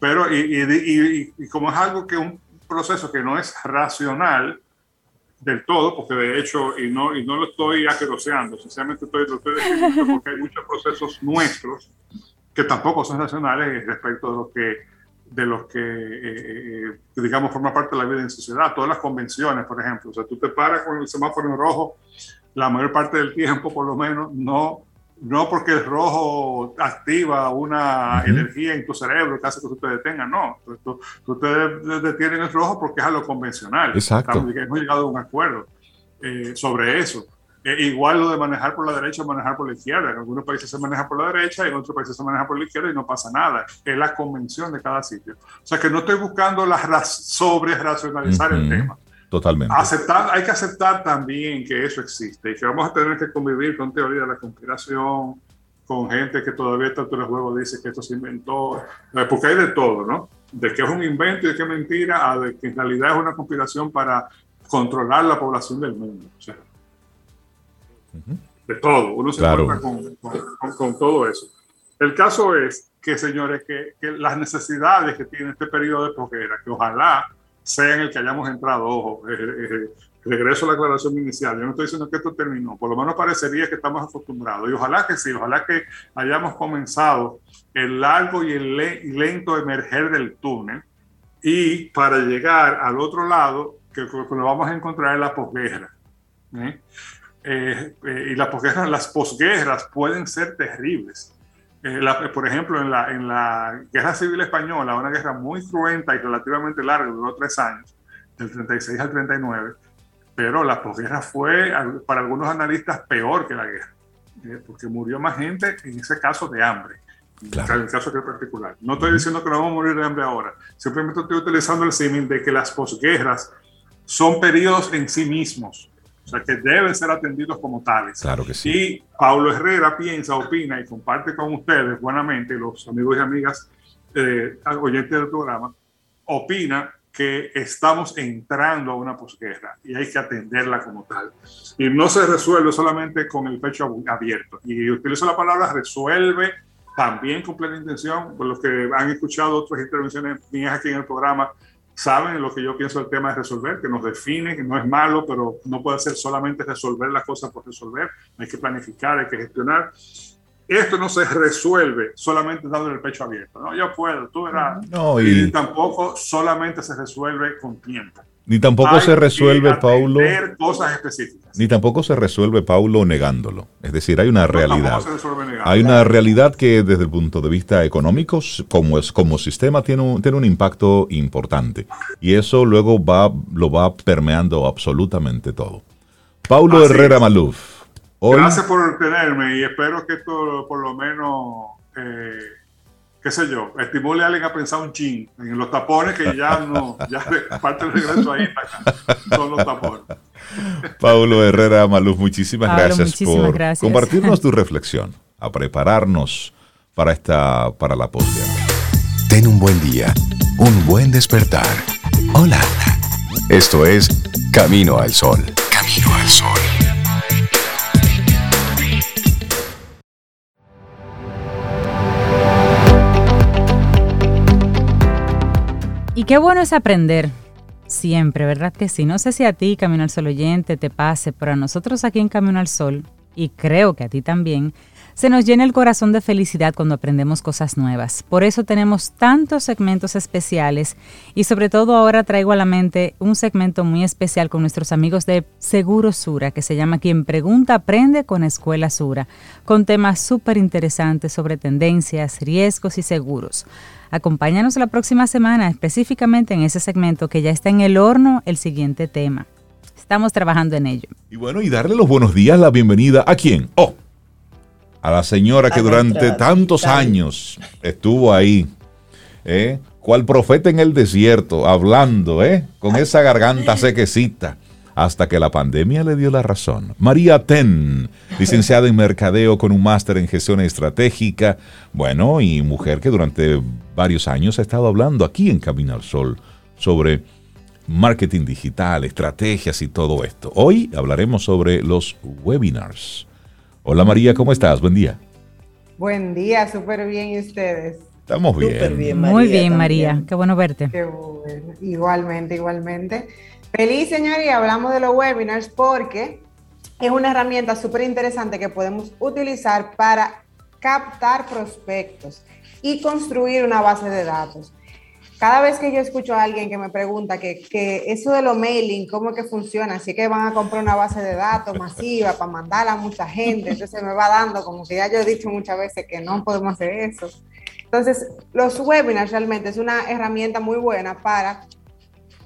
pero, y, y, y, como es algo que un proceso que no es racional, del todo, porque de hecho, y no, y no lo estoy aqueroseando, sinceramente estoy, lo estoy porque hay muchos procesos nuestros que tampoco son racionales respecto de lo que de los que, eh, eh, digamos, forma parte de la vida en sociedad. Todas las convenciones, por ejemplo. O sea, tú te paras con el semáforo en rojo la mayor parte del tiempo, por lo menos, no, no porque el rojo activa una energía en tu cerebro que hace que tú te detengas, no. Tú, tú, te detienes el rojo porque es a lo convencional. Exacto. hemos llegado a un acuerdo eh, sobre eso. Eh, igual lo de manejar por la derecha, manejar por la izquierda. En algunos países se maneja por la derecha, en otros países se maneja por la izquierda y no pasa nada. Es la convención de cada sitio. O sea que no estoy buscando la sobre racionalizar el tema. Totalmente. Aceptar, hay que aceptar también que eso existe y que vamos a tener que convivir con teoría de la conspiración, con gente que todavía está en el juego dice que esto se inventó, porque hay de todo, ¿no? De que es un invento y de que es mentira, a de que en realidad es una conspiración para controlar la población del mundo. O sea, de todo. Uno se claro. con, con, todo eso. El caso es que, señores, que, que, las necesidades que tiene este periodo de poquera, que ojalá sea en el que hayamos entrado, ojo, eh, eh, eh, regreso a la aclaración inicial, yo no estoy diciendo que esto terminó, por lo menos parecería que estamos acostumbrados, y ojalá que sí, ojalá que hayamos comenzado el largo y el lento emerger del túnel, y para llegar al otro lado, que, lo vamos a encontrar en la posguerra. Eh, eh, y las posguerras, las posguerras pueden ser terribles. Eh, por ejemplo, en la, en la Guerra Civil Española, una guerra muy cruenta y relativamente larga, duró tres años, del 36 al 39, pero la posguerra fue, para algunos analistas, peor que la guerra, porque murió más gente en ese caso de hambre. En el caso que es particular. No estoy diciendo que no vamos a morir de hambre ahora, simplemente estoy utilizando el símil de que las posguerras son periodos en sí mismos o sea, que deben ser atendidos como tales. Claro que sí. Y Pablo Herrera piensa, opina y comparte con ustedes buenamente, los amigos y amigas eh, oyentes del programa, opina que estamos entrando a una posguerra y hay que atenderla como tal. Y no se resuelve solamente con el pecho abierto. Y utilizo la palabra resuelve también con plena intención, por los que han escuchado otras intervenciones mías aquí en el programa, saben lo que yo pienso del tema de resolver, que nos define, que no es malo, pero no puede ser solamente resolver las cosas por resolver, hay que planificar, hay que gestionar. Esto no se resuelve solamente dando el pecho abierto, ¿no? Yo puedo, tú verás. No, y tampoco solamente se resuelve con tiempo. Ni tampoco se resuelve, Paulo. cosas específicas. Ni tampoco se resuelve, Paulo, negándolo. Es decir, hay una realidad. hay una realidad que desde el punto de vista económico, como, es, como sistema, tiene un, tiene un impacto importante. Y eso luego va, lo va permeando absolutamente todo. Paulo Herrera Maluf. Gracias por tenerme y espero que esto por lo menos... Eh, qué sé yo, estimule a alguien a pensar un chin en los tapones que ya no, ya parte del regreso ahí son los tapones. Paulo Herrera Maluz, muchísimas gracias por compartirnos tu reflexión, a prepararnos para esta, para la posguerra. Ten un buen día, un buen despertar. Hola. Esto es Camino al Sol. Camino al Sol. Y qué bueno es aprender. Siempre, ¿verdad que sí? No sé si a ti, Camino al Sol oyente, te pase, pero a nosotros aquí en Camino al Sol, y creo que a ti también, se nos llena el corazón de felicidad cuando aprendemos cosas nuevas. Por eso tenemos tantos segmentos especiales y sobre todo ahora traigo a la mente un segmento muy especial con nuestros amigos de Seguro Sura que se llama Quien Pregunta Aprende con Escuela Sura, con temas súper interesantes sobre tendencias, riesgos y seguros. Acompáñanos la próxima semana, específicamente en ese segmento que ya está en el horno, el siguiente tema. Estamos trabajando en ello. Y bueno, y darle los buenos días, la bienvenida a quién? Oh, a la señora que durante tantos años estuvo ahí, ¿eh? cual profeta en el desierto, hablando, ¿eh? con esa garganta sequecita hasta que la pandemia le dio la razón. María Ten, licenciada en Mercadeo con un máster en gestión estratégica, bueno, y mujer que durante varios años ha estado hablando aquí en Camino al Sol sobre marketing digital, estrategias y todo esto. Hoy hablaremos sobre los webinars. Hola María, ¿cómo estás? Buen día. Buen día, súper bien y ustedes. Estamos bien. Muy bien, María. Qué bueno verte. Qué bueno. Igualmente, igualmente. Feliz, señoría, hablamos de los webinars porque es una herramienta súper interesante que podemos utilizar para captar prospectos y construir una base de datos. Cada vez que yo escucho a alguien que me pregunta que, que eso de los mailing, ¿cómo que funciona? Si es que van a comprar una base de datos masiva para mandarla a mucha gente, entonces me va dando como que ya yo he dicho muchas veces que no podemos hacer eso. Entonces, los webinars realmente es una herramienta muy buena para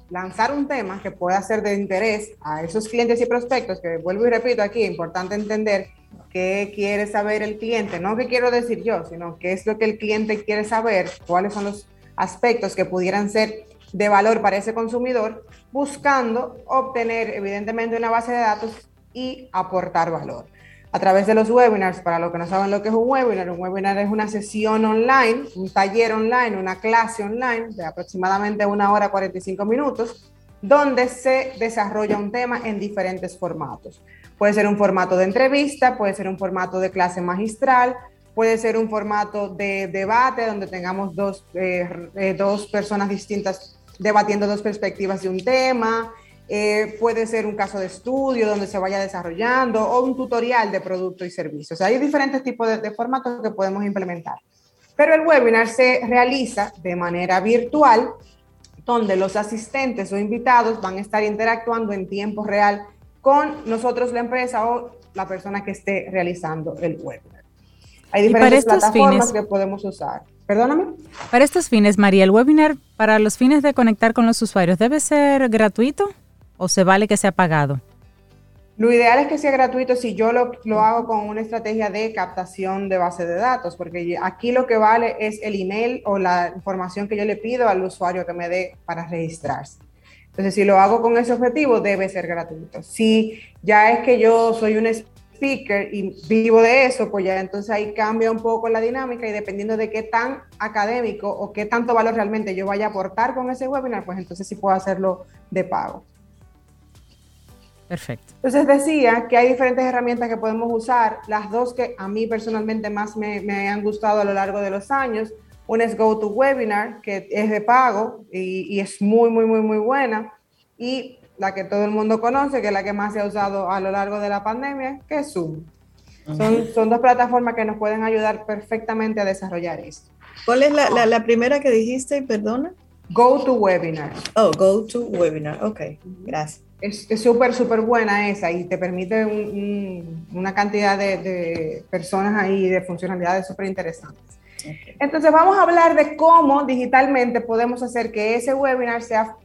lanzar un tema que pueda ser de interés a esos clientes y prospectos, que vuelvo y repito aquí, es importante entender qué quiere saber el cliente, no qué quiero decir yo, sino qué es lo que el cliente quiere saber, cuáles son los aspectos que pudieran ser de valor para ese consumidor, buscando obtener evidentemente una base de datos y aportar valor. A través de los webinars, para los que no saben lo que es un webinar, un webinar es una sesión online, un taller online, una clase online de aproximadamente una hora 45 minutos, donde se desarrolla un tema en diferentes formatos. Puede ser un formato de entrevista, puede ser un formato de clase magistral, puede ser un formato de debate donde tengamos dos, eh, eh, dos personas distintas debatiendo dos perspectivas de un tema, eh, puede ser un caso de estudio donde se vaya desarrollando o un tutorial de producto y servicios. hay diferentes tipos de, de formatos que podemos implementar. Pero el webinar se realiza de manera virtual, donde los asistentes o invitados van a estar interactuando en tiempo real con nosotros, la empresa o la persona que esté realizando el webinar. Hay diferentes plataformas que podemos usar. Perdóname. Para estos fines, María, el webinar para los fines de conectar con los usuarios debe ser gratuito o se vale que sea pagado. Lo ideal es que sea gratuito si yo lo, lo, hago con una estrategia de captación de base de datos, porque aquí lo que vale es el email o la información que yo le pido al usuario que me dé para registrarse. Entonces, si lo hago con ese objetivo, debe ser gratuito. Si ya es que yo soy un speaker y vivo de eso, pues ya entonces ahí cambia un poco la dinámica y dependiendo de qué tan académico o qué tanto valor realmente yo vaya a aportar con ese webinar, pues entonces sí puedo hacerlo de pago. Perfecto. Entonces decía que hay diferentes herramientas que podemos usar. Las dos que a mí personalmente más me, me han gustado a lo largo de los años. Una es GoToWebinar, que es de pago y, y, es muy, muy, muy, muy buena. Y la que todo el mundo conoce, que es la que más se ha usado a lo largo de la pandemia, que es Zoom. Son, son dos plataformas que nos pueden ayudar perfectamente a desarrollar esto. ¿Cuál es la, la, la primera que dijiste? Perdona. GoToWebinar. Oh, GoToWebinar. Ok, gracias. Es súper, súper buena esa y te permite un, un, una cantidad de, de, personas ahí, de funcionalidades súper interesantes. Okay. Entonces vamos a hablar de cómo digitalmente podemos hacer que ese webinar sea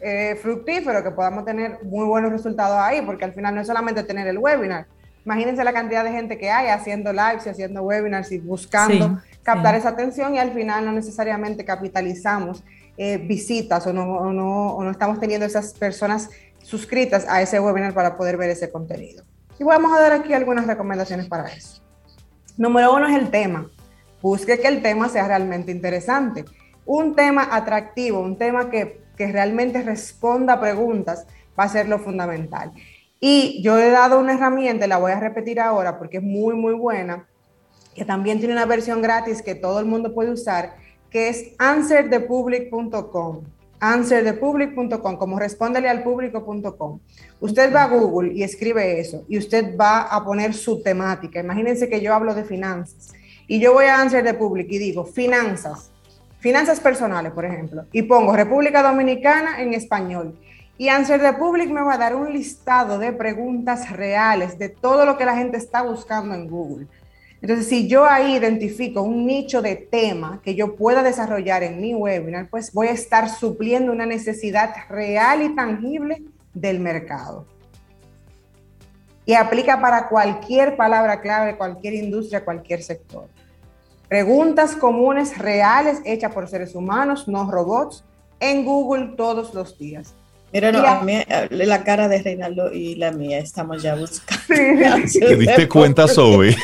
eh, fructífero, que podamos tener muy buenos resultados ahí, porque al final no es solamente tener el webinar. Imagínense la cantidad de gente que hay haciendo lives y haciendo webinars y buscando sí, captar sí. esa atención y al final no necesariamente capitalizamos eh, visitas o no, o, no, o no estamos teniendo esas personas suscritas a ese webinar para poder ver ese contenido. Y vamos a dar aquí algunas recomendaciones para eso. Número uno es el tema. Busque que el tema sea realmente interesante. Un tema atractivo, un tema que, que realmente responda preguntas va a ser lo fundamental. Y yo he dado una herramienta, la voy a repetir ahora porque es muy, muy buena, que también tiene una versión gratis que todo el mundo puede usar, que es answerthepublic.com answerthepublic.com, como respóndele al público.com. Usted va a Google y escribe eso y usted va a poner su temática. Imagínense que yo hablo de finanzas y yo voy a Answer the Public y digo finanzas, finanzas personales, por ejemplo, y pongo República Dominicana en español. Y Answer the Public me va a dar un listado de preguntas reales de todo lo que la gente está buscando en Google. Entonces, si yo ahí identifico un nicho de tema que yo pueda desarrollar en mi webinar, pues voy a estar supliendo una necesidad real y tangible del mercado. Y aplica para cualquier palabra clave, cualquier industria, cualquier sector. Preguntas comunes, reales, hechas por seres humanos, no robots, en Google todos los días. Mira, no, a mí, la cara de Reinaldo y la mía estamos ya buscando. Sí. [LAUGHS] ¿Te diste cuenta, Zoe?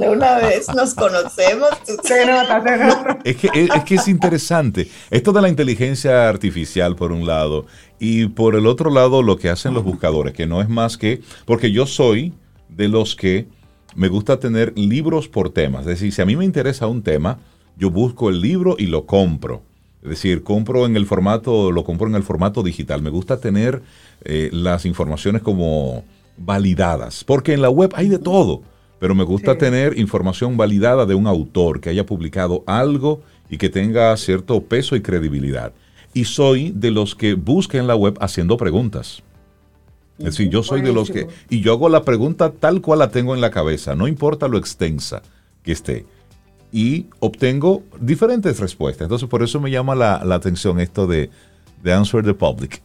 De una vez nos conocemos. Se nota, se nota. Es que es, es que es interesante. Esto de la inteligencia artificial, por un lado, y por el otro lado, lo que hacen los buscadores, que no es más que. Porque yo soy de los que me gusta tener libros por temas. Es decir, si a mí me interesa un tema, yo busco el libro y lo compro Es decir, compro en el formato, lo compro en el formato digital. Me gusta tener eh, las informaciones como validadas, porque en la web hay de todo, pero me gusta tener información validada de un autor que haya publicado algo y que tenga cierto peso y credibilidad. Y soy de los que busca en la web haciendo preguntas. Es decir, yo soy de los que... Y yo hago la pregunta tal cual la tengo en la cabeza, no importa lo extensa que esté y obtengo diferentes respuestas. Entonces, por eso me llama la, atención esto de, de, Answer the Public.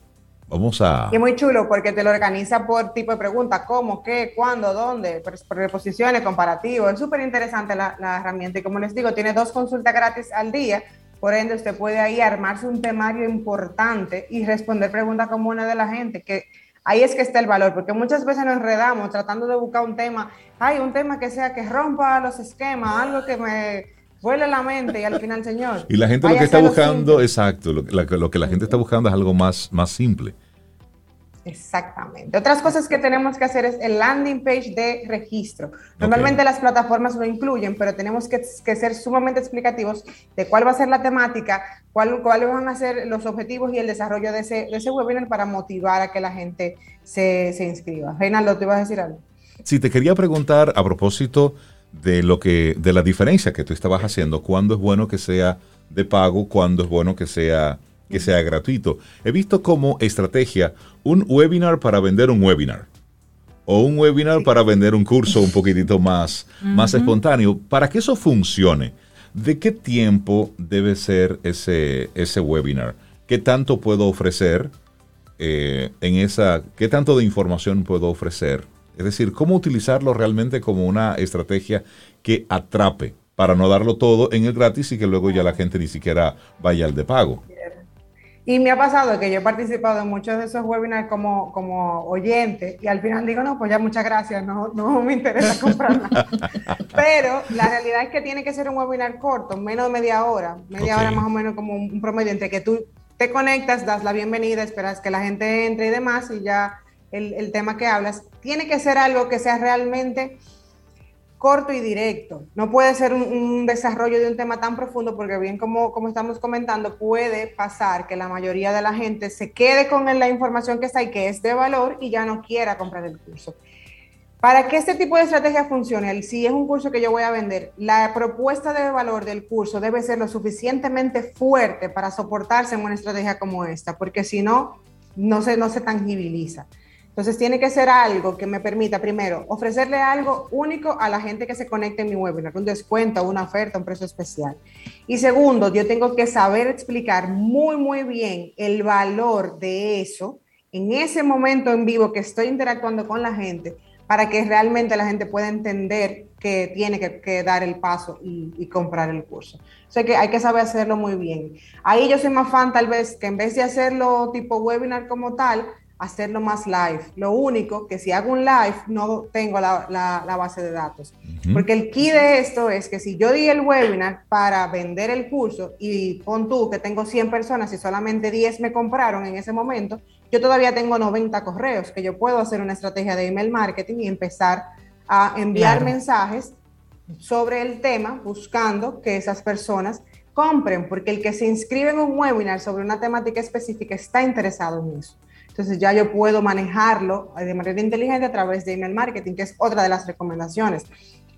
Vamos a... Y es muy chulo porque te lo organiza por tipo de pregunta, cómo, qué, cuándo, dónde, por, reposiciones, comparativos. Es súper interesante la, la, herramienta y como les digo, tiene dos consultas gratis al día. Por ende, usted puede ahí armarse un temario importante y responder preguntas comunes de la gente, que ahí es que está el valor, porque muchas veces nos enredamos tratando de buscar un tema, hay un tema que sea que rompa los esquemas, algo que me vuele la mente y al final, señor. Y la gente lo que está buscando, exacto, lo, lo, que la gente está buscando es algo más, más simple. Exactamente. Otras cosas que tenemos que hacer es el landing page de registro. Normalmente las plataformas lo incluyen, pero tenemos que, ser sumamente explicativos de cuál va a ser la temática, cuál, cuáles van a ser los objetivos y el desarrollo de ese, de ese webinar para motivar a que la gente se, se inscriba. Reinaldo, ¿te ibas a decir algo? Sí, te quería preguntar a propósito de lo que, de la diferencia que tú estabas haciendo, cuándo es bueno que sea de pago, cuándo es bueno que sea que sea gratuito. He visto como estrategia un webinar para vender un webinar o un webinar para vender un curso un poquitito más, más espontáneo. Para que eso funcione, ¿de qué tiempo debe ser ese, ese webinar? ¿Qué tanto puedo ofrecer eh, en esa, qué tanto de información puedo ofrecer? Es decir, cómo utilizarlo realmente como una estrategia que atrape para no darlo todo en el gratis y que luego ya la gente ni siquiera vaya al de pago. Y me ha pasado que yo he participado en muchos de esos webinars como, como oyente y al final digo, no, pues ya muchas gracias, no, no me interesa [LAUGHS] comprar nada. Pero la realidad es que tiene que ser un webinar corto, menos de media hora, media hora más o menos como un promedio entre que tú te conectas, das la bienvenida, esperas que la gente entre y demás y ya el, el tema que hablas. Tiene que ser algo que sea realmente corto y directo. No puede ser un, desarrollo de un tema tan profundo porque bien como, como estamos comentando, puede pasar que la mayoría de la gente se quede con la información que está ahí, que es de valor, y ya no quiera comprar el curso. Para que este tipo de estrategia funcione, si es un curso que yo voy a vender, la propuesta de valor del curso debe ser lo suficientemente fuerte para soportarse en una estrategia como esta, porque si no, no se, no se tangibiliza. Entonces tiene que ser algo que me permita, primero, ofrecerle algo único a la gente que se conecte en mi webinar, un descuento, una oferta, un precio especial. Y segundo, yo tengo que saber explicar muy, muy bien el valor de eso en ese momento en vivo que estoy interactuando con la gente para que realmente la gente pueda entender que tiene que, dar el paso y, y, comprar el curso. O sea que hay que saber hacerlo muy bien. Ahí yo soy más fan tal vez que en vez de hacerlo tipo webinar como tal, hacerlo más live. Lo único que si hago un live no tengo la, la, base de datos. Porque el key de esto es que si yo di el webinar para vender el curso y pon tú que tengo 100 personas y solamente 10 me compraron en ese momento, yo todavía tengo 90 correos que yo puedo hacer una estrategia de email marketing y empezar a enviar mensajes sobre el tema buscando que esas personas compren, porque el que se inscribe en un webinar sobre una temática específica está interesado en eso. Entonces ya yo puedo manejarlo de manera inteligente a través de email marketing, que es otra de las recomendaciones.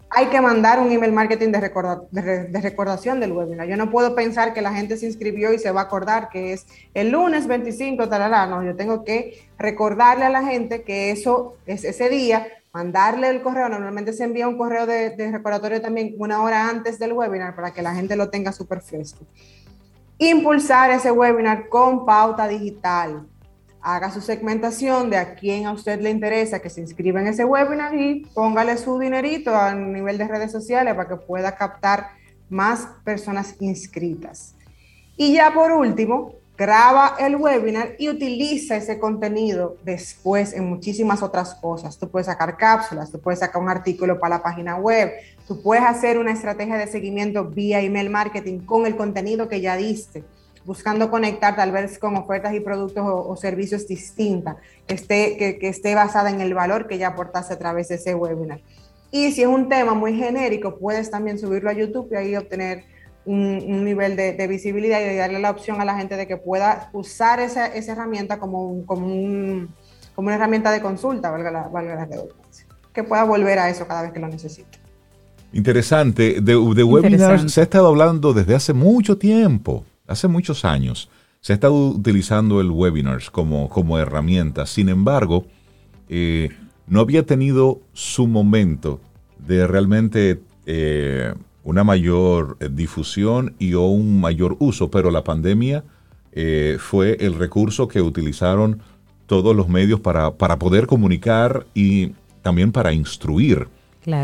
Hay que mandar un email marketing de, de, recordación del webinar. Yo no puedo pensar que la gente se inscribió y se va a acordar que es el lunes 25, talala. No, yo tengo que recordarle a la gente que eso es ese día, mandarle el correo. Normalmente se envía un correo de, de recordatorio también una hora antes del webinar para que la gente lo tenga súper fresco. Impulsar ese webinar con pauta digital haga su segmentación de a quién a usted le interesa que se inscriba en ese webinar y póngale su dinerito a nivel de redes sociales para que pueda captar más personas inscritas. Y ya por último, graba el webinar y utiliza ese contenido después en muchísimas otras cosas. Tú puedes sacar cápsulas, tú puedes sacar un artículo para la página web, tú puedes hacer una estrategia de seguimiento vía email marketing con el contenido que ya diste buscando conectar tal vez con ofertas y productos o, servicios distintas, que esté, que, esté basada en el valor que ya aportaste a través de ese webinar. Y si es un tema muy genérico, puedes también subirlo a YouTube y ahí obtener un, nivel de, visibilidad y darle la opción a la gente de que pueda usar esa, esa herramienta como, como, como, una herramienta de consulta, valga la, valga la redundancia, que pueda volver a eso cada vez que lo necesite. Interesante. De, de webinars se ha estado hablando desde hace mucho tiempo, hace muchos años. Se ha estado utilizando el webinars como, como herramienta. Sin embargo, eh, no había tenido su momento de realmente eh, una mayor eh, difusión y o un mayor uso, pero la pandemia fue el recurso que utilizaron todos los medios para, para poder comunicar y también para instruir.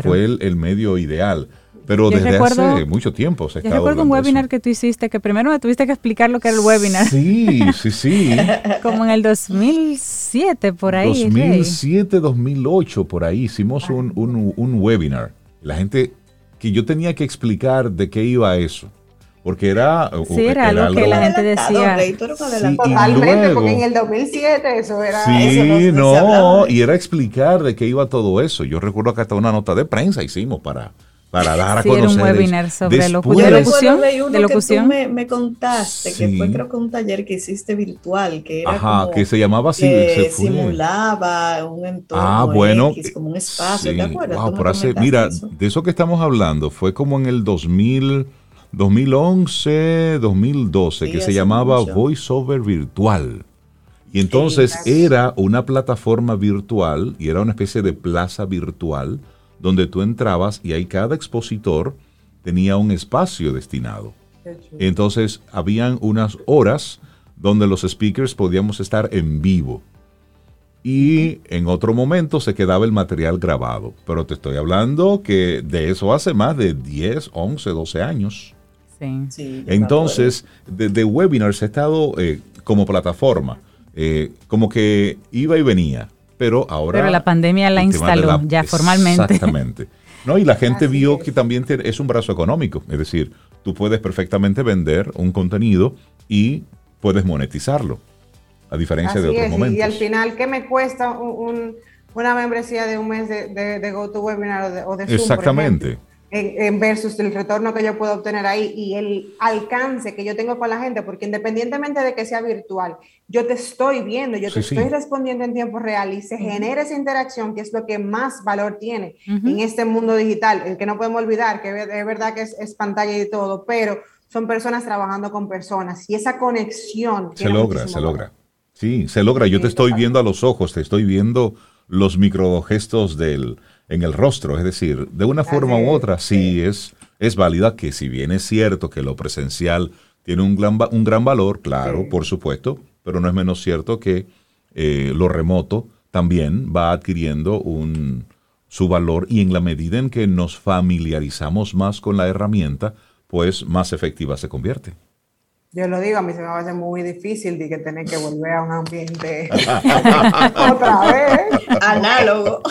Fue el, medio ideal. Pero desde hace mucho tiempo se Yo recuerdo un webinar que tú hiciste que primero me tuviste que explicar lo que era el webinar. Sí, sí, sí. [LAUGHS] Como en el 2007, por ahí. 2007, 2008, por ahí hicimos un, un, un webinar. La gente que yo tenía que explicar de qué iba eso porque era, sí, era, algo, que la gente decía. Sí, Totalmente, porque en el 2007 eso era. Sí, no, y era explicar de qué iba todo eso. Yo recuerdo que hasta una nota de prensa hicimos para, para dar a sí, conocer. Era un webinar sobre locución. De locución. Que tú me, contaste, que fue creo que un taller que hiciste virtual, que era Ajá, que se llamaba así. Que simulaba un entorno ah, bueno, X, como un espacio, ¿te acuerdas? Wow, por hace, mira, de eso que estamos hablando fue como en el 2000 2011, 2012, que se llamaba VoiceOver Virtual. Y entonces era una plataforma virtual y era una especie de plaza virtual donde tú entrabas y ahí cada expositor tenía un espacio destinado. Entonces habían unas horas donde los speakers podíamos estar en vivo. Y en otro momento se quedaba el material grabado. Pero te estoy hablando que de eso hace más de 10, 11, 12 años. Entonces, de, webinars ha estado eh, como plataforma, eh, como que iba y venía, pero ahora... Pero la pandemia la instaló ya formalmente. Exactamente. ¿no? Y la [LAUGHS] gente vio que también es un brazo económico, es decir, tú puedes perfectamente vender un contenido y puedes monetizarlo, a diferencia de otros momentos. Y, al final, ¿qué me cuesta una membresía de un mes de, de, GoToWebinar o de, o de Zoom, Exactamente en, versus el retorno que yo puedo obtener ahí y el alcance que yo tengo con la gente, porque independientemente de que sea virtual, yo te estoy viendo, yo te estoy respondiendo en tiempo real y se genera esa interacción que es lo que más valor tiene en este mundo digital, el que no podemos olvidar, que es verdad que es, pantalla y todo, pero son personas trabajando con personas y esa conexión. Se logra, se logra. Sí, se logra. Yo te estoy viendo a los ojos, te estoy viendo los microgestos del en el rostro. Es decir, de una forma u otra sí es, es válida que si bien es cierto que lo presencial tiene un gran, un gran valor, claro, por supuesto, pero no es menos cierto que eh, lo remoto también va adquiriendo un, su valor y en la medida en que nos familiarizamos más con la herramienta, pues más efectiva se convierte. Yo lo digo, a mí se me va a hacer muy difícil de que tener que volver a un ambiente [LAUGHS] [LAUGHS] otra vez. Análogo.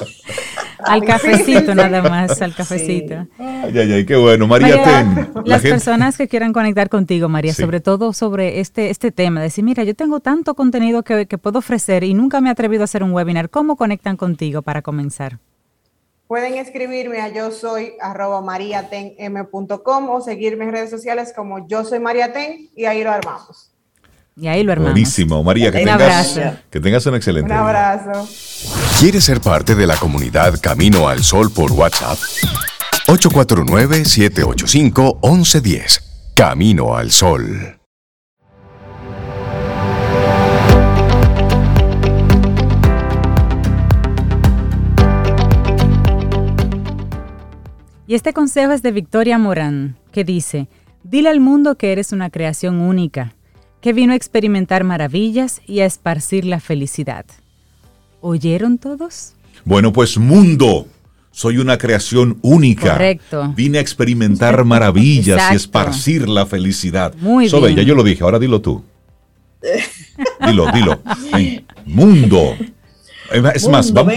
[LAUGHS] Al cafecito nada más, al cafecito. Ay, ay, ay, qué bueno. María, Ten. Las personas que quieran conectar contigo, María, sobre todo sobre este, este tema, decir, mira, yo tengo tanto contenido que, que puedo ofrecer y nunca me he atrevido a hacer un webinar. ¿Cómo conectan contigo para comenzar? Pueden escribirme a yo soy arroba mariatenm.com o seguirme en redes sociales como yo soy mariaten y ahí lo armamos. Y ahí lo armamos. Buenísimo. María, que, tengas, que tengas un excelente Un abrazo. ¿Quieres ser parte de la comunidad Camino al Sol por WhatsApp? 849-785-1110. Camino al Sol. Y este consejo es de Victoria Morán, que dice, dile al mundo que eres una creación única que vino a experimentar maravillas y a esparcir la felicidad. ¿Oyeron todos? Bueno, pues mundo, soy una creación única. Correcto. Vine a experimentar maravillas y esparcir la felicidad. Muy bien. ya yo lo dije, ahora dilo tú. Dilo, dilo. mundo. Es más, vamos,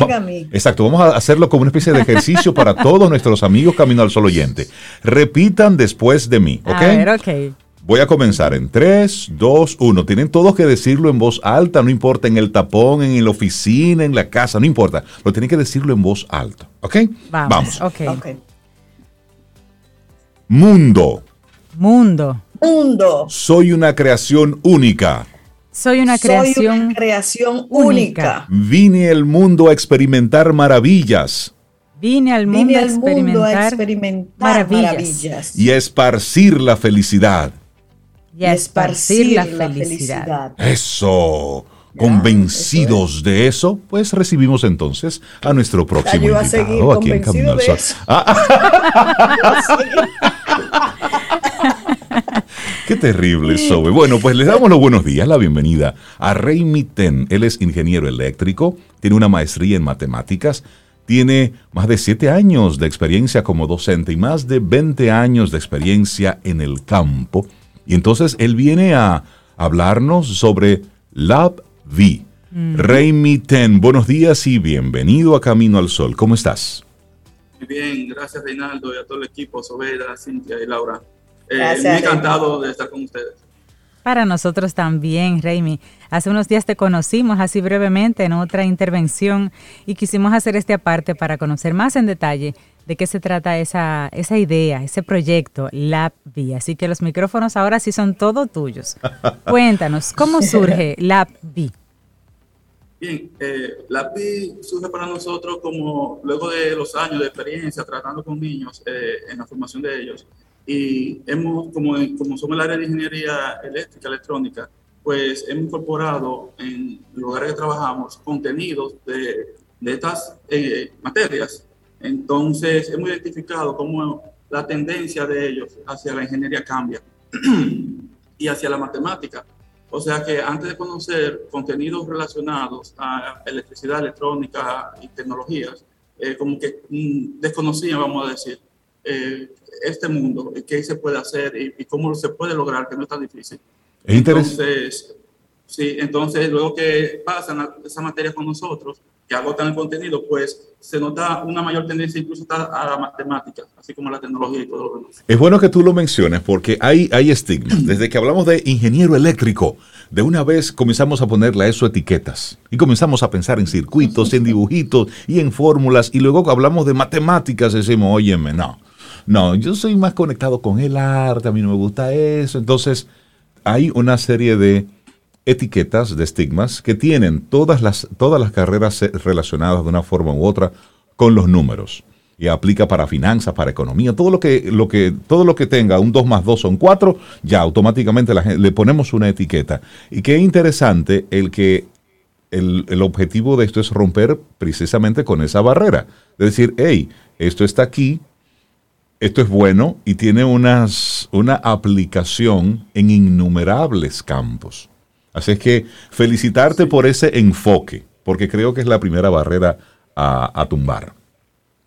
exacto, vamos a hacerlo como una especie de ejercicio para todos nuestros amigos Camino al Sol oyente. Repitan después de mí, ¿ok? A ver, ok. Voy a comenzar en 3, 2, 1. Tienen todos que decirlo en voz alta, no importa en el tapón, en la oficina, en la casa, no importa. Pero tienen que decirlo en voz alta. ¿Ok? Vamos. Vamos. Mundo. Mundo. Mundo. Soy una creación única. Soy una creación, Soy una creación única. Vine al mundo a experimentar maravillas Vine al mundo, Vine a, al experimentar mundo a experimentar maravillas. maravillas. y a esparcir la felicidad. Y a esparcir la felicidad. Eso. Convencidos de eso, pues recibimos entonces a nuestro próximo yo iba a invitado seguir aquí en Camino al Sol. Ah, [LAUGHS] Qué terrible, Sobe. Bueno, pues les damos los buenos días, la bienvenida a Rey Ten. Él es ingeniero eléctrico, tiene una maestría en matemáticas, tiene más de siete años de experiencia como docente y más de 20 años de experiencia en el campo. Y entonces él viene a hablarnos sobre Lab V. Rey Ten, buenos días y bienvenido a Camino al Sol. ¿Cómo estás? Muy bien, gracias Reinaldo y a todo el equipo, Sobera, Cintia y Laura. Eh, Gracias, muy encantado de estar con ustedes. Para nosotros también, Raimi. Hace unos días te conocimos así brevemente en otra intervención y quisimos hacer este aparte para conocer más en detalle de qué se trata esa, esa idea, ese proyecto, LabV. Así que los micrófonos ahora sí son todo tuyos. [LAUGHS] Cuéntanos, ¿cómo surge LabV? Bien, eh, la PI surge para nosotros como luego de los años de experiencia tratando con niños eh, en la formación de ellos. Y hemos, como, como somos el área de ingeniería eléctrica, electrónica, pues hemos incorporado en lugares que trabajamos contenidos de, de estas eh, materias. Entonces, hemos identificado cómo la tendencia de ellos hacia la ingeniería cambia [CLEARS THROAT] y hacia la matemática. O sea que antes de conocer contenidos relacionados a electricidad, electrónica y tecnologías, eh, como que mm, desconocían, vamos a decir, eh, este mundo, y qué se puede hacer y, y, cómo se puede lograr, que no es tan difícil. Es. Entonces, sí, entonces luego que pasan esas materias con nosotros, que agotan el contenido, pues se nota una mayor tendencia incluso a la matemática, así como a la tecnología y todo lo demás. Es bueno que tú lo menciones porque hay, hay estigmas. Desde que hablamos de ingeniero eléctrico, de una vez comenzamos a ponerle a eso etiquetas y comenzamos a pensar en circuitos, en dibujitos y en fórmulas y luego hablamos de matemáticas decimos, óyeme, no, no, yo soy más conectado con el arte, a mí no me gusta eso. Entonces hay una serie de etiquetas, de estigmas que tienen todas las, todas las carreras relacionadas de una forma u otra con los números. Y aplica para finanzas, para economía, todo lo que, lo que, todo lo que tenga un 2 más 2 son 4, ya automáticamente la, le ponemos una etiqueta. Y qué interesante el que el, el, objetivo de esto es romper precisamente con esa barrera. De decir, hey, esto está aquí, esto es bueno y tiene unas, una aplicación en innumerables campos. Así es que felicitarte sí. por ese enfoque, porque creo que es la primera barrera a, a tumbar.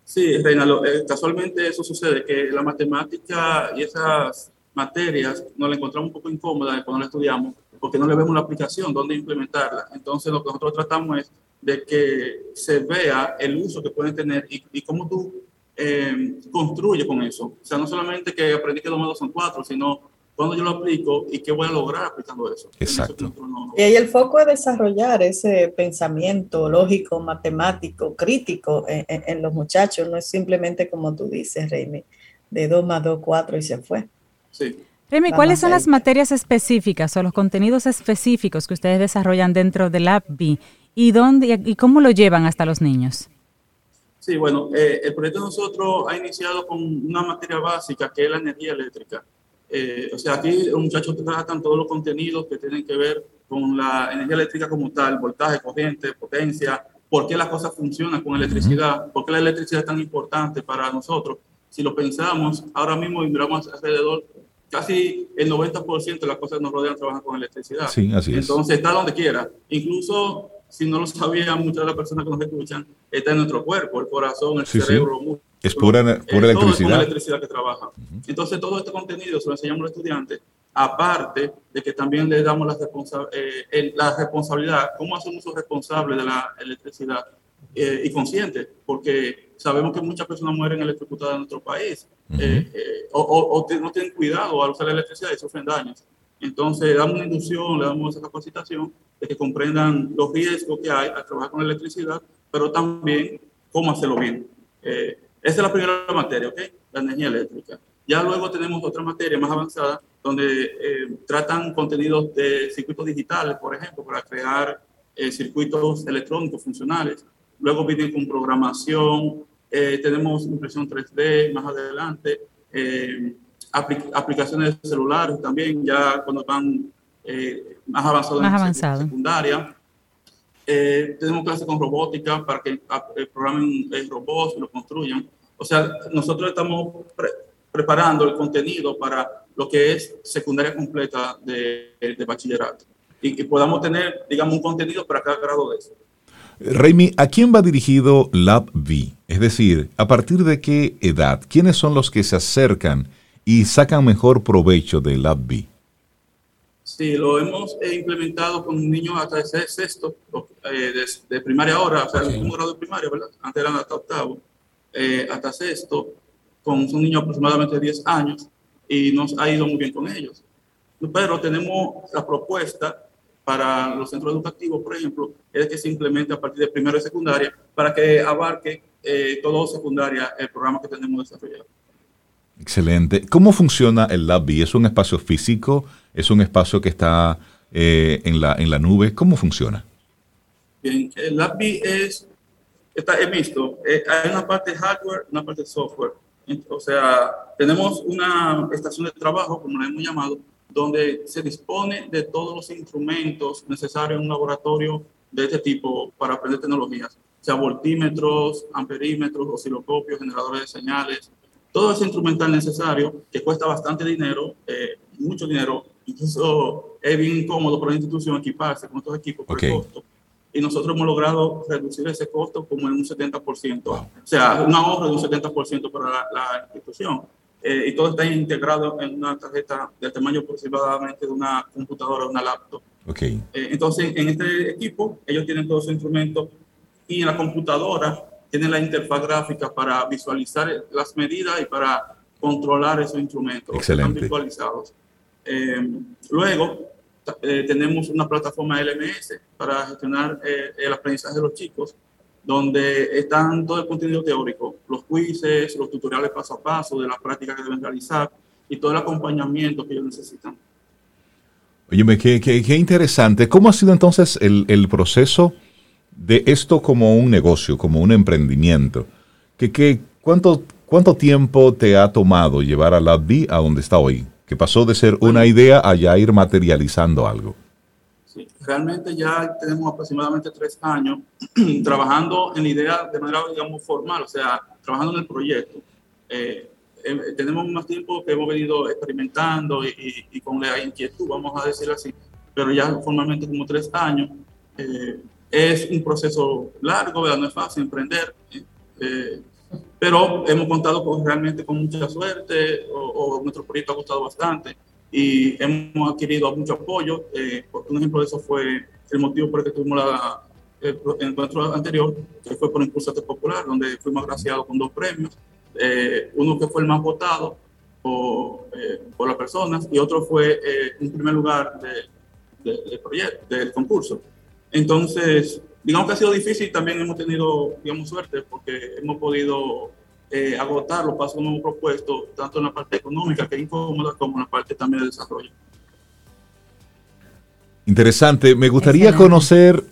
Sí, Reinaldo, eh, casualmente eso sucede, que la matemática y esas materias nos la encontramos un poco incómodas cuando la estudiamos, porque no le vemos la aplicación, dónde implementarla. Entonces, lo que nosotros tratamos es de que se vea el uso que pueden tener y, y cómo tú eh, construyes con eso. O sea, no solamente que aprendí que los modos son cuatro, sino cuando yo lo aplico y qué voy a lograr aplicando eso. Exacto. Eso no, y ahí el foco es desarrollar ese pensamiento lógico, matemático, crítico en, en, en, los muchachos. No es simplemente como tú dices, Reimi, de 2 más 2, 4 y se fue. Sí. Remy, ¿cuáles son las materias específicas o los contenidos específicos que ustedes desarrollan dentro del AppB y, dónde, y cómo lo llevan hasta los niños? Sí, bueno, eh, el proyecto de nosotros ha iniciado con una materia básica que es la energía eléctrica. Eh, o sea, aquí los muchachos tratan todos los contenidos que tienen que ver con la energía eléctrica como tal, voltaje, corriente, potencia, por qué las cosas funcionan con electricidad, por qué la electricidad es tan importante para nosotros. Si lo pensamos, ahora mismo miramos alrededor, casi el 90% de las cosas que nos rodean trabajan con electricidad. Sí, así es. Entonces está donde quiera. Incluso, si no lo sabían muchas de las personas que nos escuchan, está en nuestro cuerpo, el corazón, el Sí, sí. cerebro, músculo, Es pura, pura eh, todo es electricidad. electricidad que trabaja. Entonces, todo este contenido se lo enseñamos a los estudiantes, aparte de que también le damos la, responsa- eh, el- la responsabilidad, cómo hacer un uso responsable de la electricidad eh, y consciente, porque sabemos que muchas personas mueren electrocutadas en nuestro país eh, eh, o, o- o no tienen cuidado al usar la electricidad y sufren daños. Entonces, le damos una inducción, le damos esa capacitación de que comprendan los riesgos que hay al trabajar con la electricidad, pero también cómo hacerlo bien. Eh, esa es la primera materia, ¿ok? La energía eléctrica. Ya luego tenemos otra materia más avanzada donde eh, tratan contenidos de circuitos digitales, por ejemplo, para crear eh, circuitos electrónicos funcionales. Luego vienen con programación, eh, tenemos impresión 3D más adelante, aplicaciones celulares también, ya cuando van más avanzados más en secundaria. Tenemos clases con robótica para que programen robots y lo construyan. O sea, nosotros estamos preparando el contenido para lo que es secundaria completa de, bachillerato y que podamos tener, digamos, un contenido para cada grado de eso. Raimi, ¿a quién va dirigido LabV? Es decir, ¿a partir de qué edad? ¿Quiénes son los que se acercan y sacan mejor provecho de LabV? Sí, lo hemos eh, implementado con niños hasta el sexto, eh, de, primaria ahora, o sea, el grado de primaria, ¿verdad? Antes eran hasta octavo, eh, hasta sexto, con un niño aproximadamente de 10 años y nos ha ido muy bien con ellos. Pero tenemos la propuesta para los centros educativos, por ejemplo, es que se implemente a partir de primero y secundaria para que abarque eh, todo secundaria el programa que tenemos desarrollado. Excelente. ¿Cómo funciona el LabB? ¿Es un espacio físico? ¿Es un espacio que está eh, en, la, en la nube? ¿Cómo funciona? Bien, el LabB es, está, he visto, eh, hay una parte hardware, una parte software. O sea, tenemos una estación de trabajo, como la hemos llamado, donde se dispone de todos los instrumentos necesarios en un laboratorio de este tipo para aprender tecnologías, o sea, voltímetros, amperímetros, osciloscopios, generadores de señales, todo ese instrumental necesario que cuesta bastante dinero, eh, mucho dinero, incluso es bien incómodo para la institución equiparse con estos equipos por el costo y nosotros hemos logrado reducir ese costo como en un 70%, o sea, un ahorro de un 70% para la, institución. Eh, y todo está integrado en una tarjeta del tamaño aproximadamente de una computadora, una laptop. Okay. Eh, entonces, en este equipo, ellos tienen todos sus instrumentos y en la computadora tienen la interfaz gráfica para visualizar las medidas y para controlar esos instrumentos. Excelente. Están visualizados. Eh, luego, eh, tenemos una plataforma LMS para gestionar eh, el aprendizaje de los chicos, donde están todo el contenido teórico, los quizzes, los tutoriales paso a paso de las prácticas que deben realizar y todo el acompañamiento que ellos necesitan. Oye, qué, qué, interesante. ¿Cómo ha sido entonces el, el, proceso de esto como un negocio, como un emprendimiento? ¿Qué, qué, cuánto, ¿Cuánto tiempo te ha tomado llevar a la a donde está hoy? que pasó de ser una idea a ya ir materializando algo. Sí, realmente ya tenemos aproximadamente tres años [CLEARS THROAT] trabajando en la idea de manera, digamos, formal, o sea, trabajando en el proyecto. Eh, eh, tenemos más tiempo que hemos venido experimentando y, con la inquietud, vamos a decirlo así, pero ya formalmente como tres años. Eh, es un proceso largo, ¿verdad? no es fácil emprender. Pero hemos contado con, realmente con mucha suerte, o, nuestro proyecto ha costado bastante y hemos adquirido mucho apoyo. Eh, un ejemplo de eso fue el motivo por el que tuvimos la, el, encuentro anterior, que fue por Impulso Popular, donde fuimos agraciados con dos premios. Eh, uno que fue el más votado por, eh, por las personas y otro fue eh, en primer lugar de, del proyecto, del concurso. Entonces, digamos que ha sido difícil, también hemos tenido, digamos, suerte porque hemos podido eh, agotar los pasos que hemos propuesto, tanto en la parte económica, que es incómoda, como en la parte también de desarrollo. Interesante. Me gustaría conocer,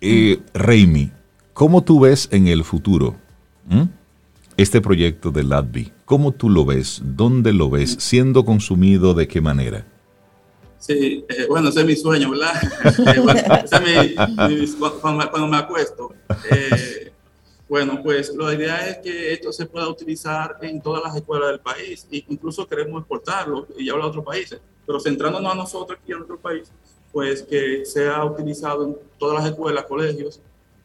eh, Reimi, ¿cómo tú ves en el futuro este proyecto de LADBI? ¿Cómo tú lo ves? ¿Dónde lo ves? ¿Siendo consumido? ¿De qué manera? Sí, eh, bueno, ese es mi sueño, ¿verdad? [LAUGHS] eh, bueno, ese es mi, cuando, me acuesto. Eh, bueno, pues la idea es que esto se pueda utilizar en todas las escuelas del país e incluso queremos exportarlo y llevarlo a otros países, pero centrándonos a nosotros aquí en nuestro país, pues que sea utilizado en todas las escuelas, colegios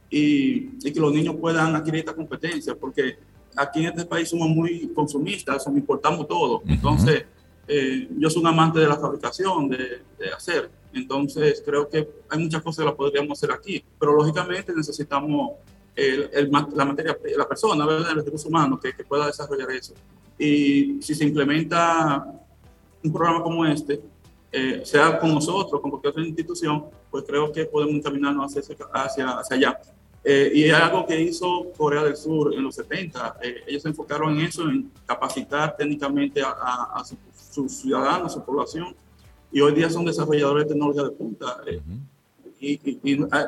y, y que los niños puedan adquirir esta competencia, porque aquí en este país somos muy consumistas, somos, importamos todo. Entonces, eh, yo soy un amante de la fabricación, de, hacer. Entonces, creo que hay muchas cosas que las podríamos hacer aquí, pero lógicamente necesitamos el, la materia, la persona, ¿verdad? el recurso humano que, que, pueda desarrollar eso. Y si se implementa un programa como este, eh, sea con nosotros, con cualquier otra institución, pues creo que podemos encaminarnos hacia, hacia, hacia allá. Eh, y es algo que hizo Corea del Sur en los 70. Eh, ellos se enfocaron en eso, en capacitar técnicamente a, sus ciudadanos, su población. Y hoy día son desarrolladores de tecnología de punta. Eh, y, ah,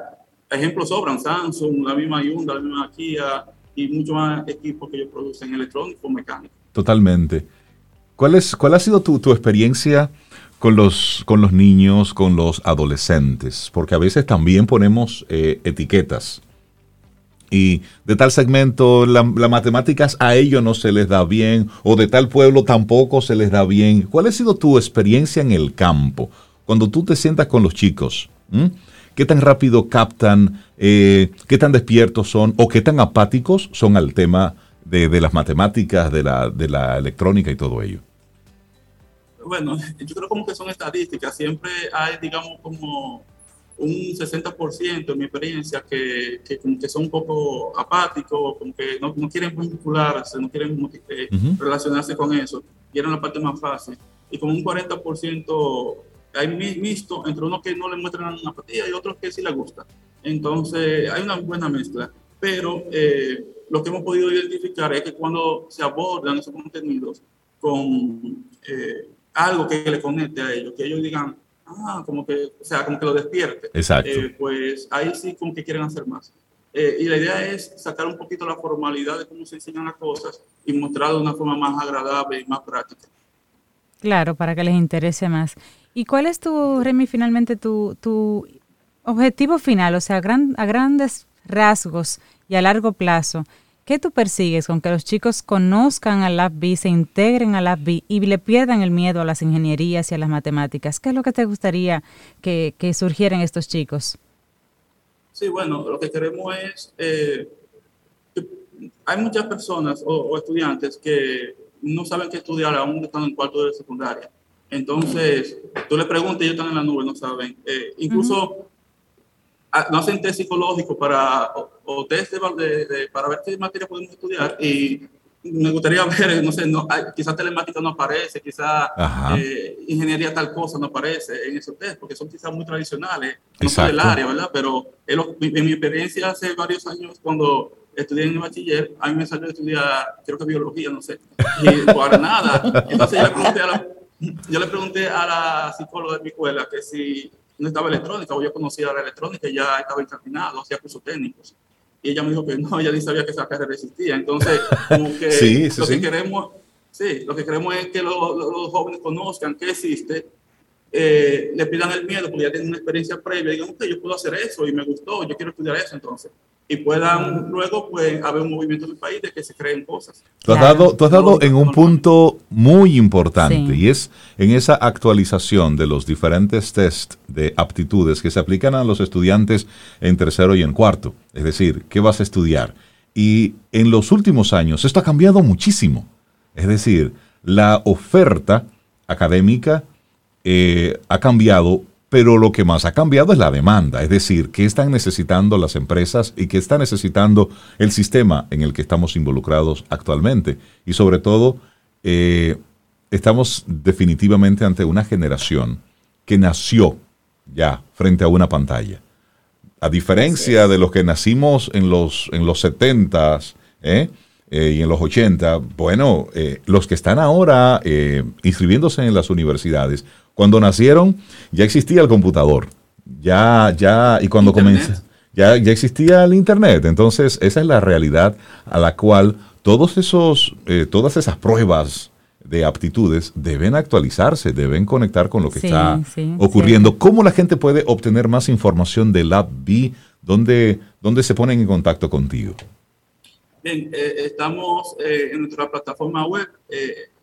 ejemplos sobran, Samsung, la misma Hyundai, la misma Kia y muchos más equipos que ellos producen electrónicos, mecánicos. Totalmente. ¿Cuál, es, cuál ha sido tu, tu experiencia con los, con los niños, con los adolescentes? Porque a veces también ponemos etiquetas y de tal segmento las matemáticas a ellos no se les da bien o de tal pueblo tampoco se les da bien. ¿Cuál ha sido tu experiencia en el campo? Cuando tú te sientas con los chicos, ¿qué tan rápido captan, eh, qué tan despiertos son o qué tan apáticos son al tema de, las matemáticas, de la, de la electrónica y todo ello? Bueno, yo creo como que son estadísticas. Siempre hay, digamos, como un 60% en mi experiencia que, que, que, son un poco apáticos, como que no, no quieren vincularse, no quieren eh, relacionarse con eso, quieren la parte más fácil. Y como un 40% hay mixto entre unos que no le muestran apatía y otros que sí les gusta. Entonces hay una buena mezcla. Pero eh, lo que hemos podido identificar es que cuando se abordan esos contenidos con eh, algo que le conecte a ellos, que ellos digan, ah, como que, o sea, como que lo despierte. Exacto. Eh, pues ahí sí como que quieren hacer más. Eh, y la idea es sacar un poquito la formalidad de cómo se enseñan las cosas y mostrar de una forma más agradable y más práctica. Claro, para que les interese más. ¿Y cuál es tu, Remy, finalmente tu, tu objetivo final? O sea, a grandes rasgos y a largo plazo, ¿Qué tú persigues con que los chicos conozcan al LabB, se integren al LabB y le pierdan el miedo a las ingenierías y a las matemáticas? ¿Qué es lo que te gustaría que, que surgieran estos chicos? Sí, bueno, lo que queremos es, eh, hay muchas personas o, estudiantes que no saben qué estudiar aún están en cuarto de secundaria. Entonces, tú le preguntas y ellos están en la nube, no saben. Eh, incluso no hacen test psicológico para, o, test de, para ver qué materia podemos estudiar. Y me gustaría [LAUGHS] ver, no sé, no, quizás telemática no aparece, quizás eh, ingeniería tal cosa no aparece en esos test, porque son quizás muy tradicionales, no son del área, ¿verdad? Pero en, mi experiencia hace varios años, cuando estudié en el bachiller, a mí me salió a estudiar, creo que biología, no sé, y para nada. Entonces yo le pregunté a la, yo le pregunté a la psicóloga de mi escuela que si no estaba electrónica, o yo conocía la electrónica y ya estaba encaminado, hacía cursos técnicos. Y ella me dijo que no, [LAUGHS] ella ni sabía que esa carrera existía. Entonces, como que [LAUGHS] lo que queremos, sí, lo que queremos es que los, jóvenes conozcan que existe, eh, le pidan el miedo, porque ya tienen una experiencia previa, y digan, ok, yo puedo hacer eso y me gustó, yo quiero estudiar eso entonces y puedan luego pues haber un movimiento en el país de que se creen cosas. Tú has dado, tú has dado en un punto muy importante y es en esa actualización de los diferentes test de aptitudes que se aplican a los estudiantes en tercero y en cuarto. Es decir, ¿qué vas a estudiar? Y en los últimos años esto ha cambiado muchísimo. Es decir, la oferta académica eh, ha cambiado pero lo que más ha cambiado es la demanda, es decir, qué están necesitando las empresas y qué está necesitando el sistema en el que estamos involucrados actualmente. Y sobre todo, eh, estamos definitivamente ante una generación que nació ya frente a una pantalla. A diferencia de los que nacimos en los, en los 70s ¿eh? Eh, y en los 80, bueno, los que están ahora inscribiéndose en las universidades cuando nacieron ya existía el computador, ya, ya, y cuando comenzó, ya, ya existía el Internet. Entonces, esa es la realidad a la cual todos esos, eh, todas esas pruebas de aptitudes deben actualizarse, deben conectar con lo que está ocurriendo. ¿Cómo la gente puede obtener más información de LabB? ¿Dónde, ¿Dónde se ponen en contacto contigo? Bien, eh, estamos eh, en nuestra plataforma web,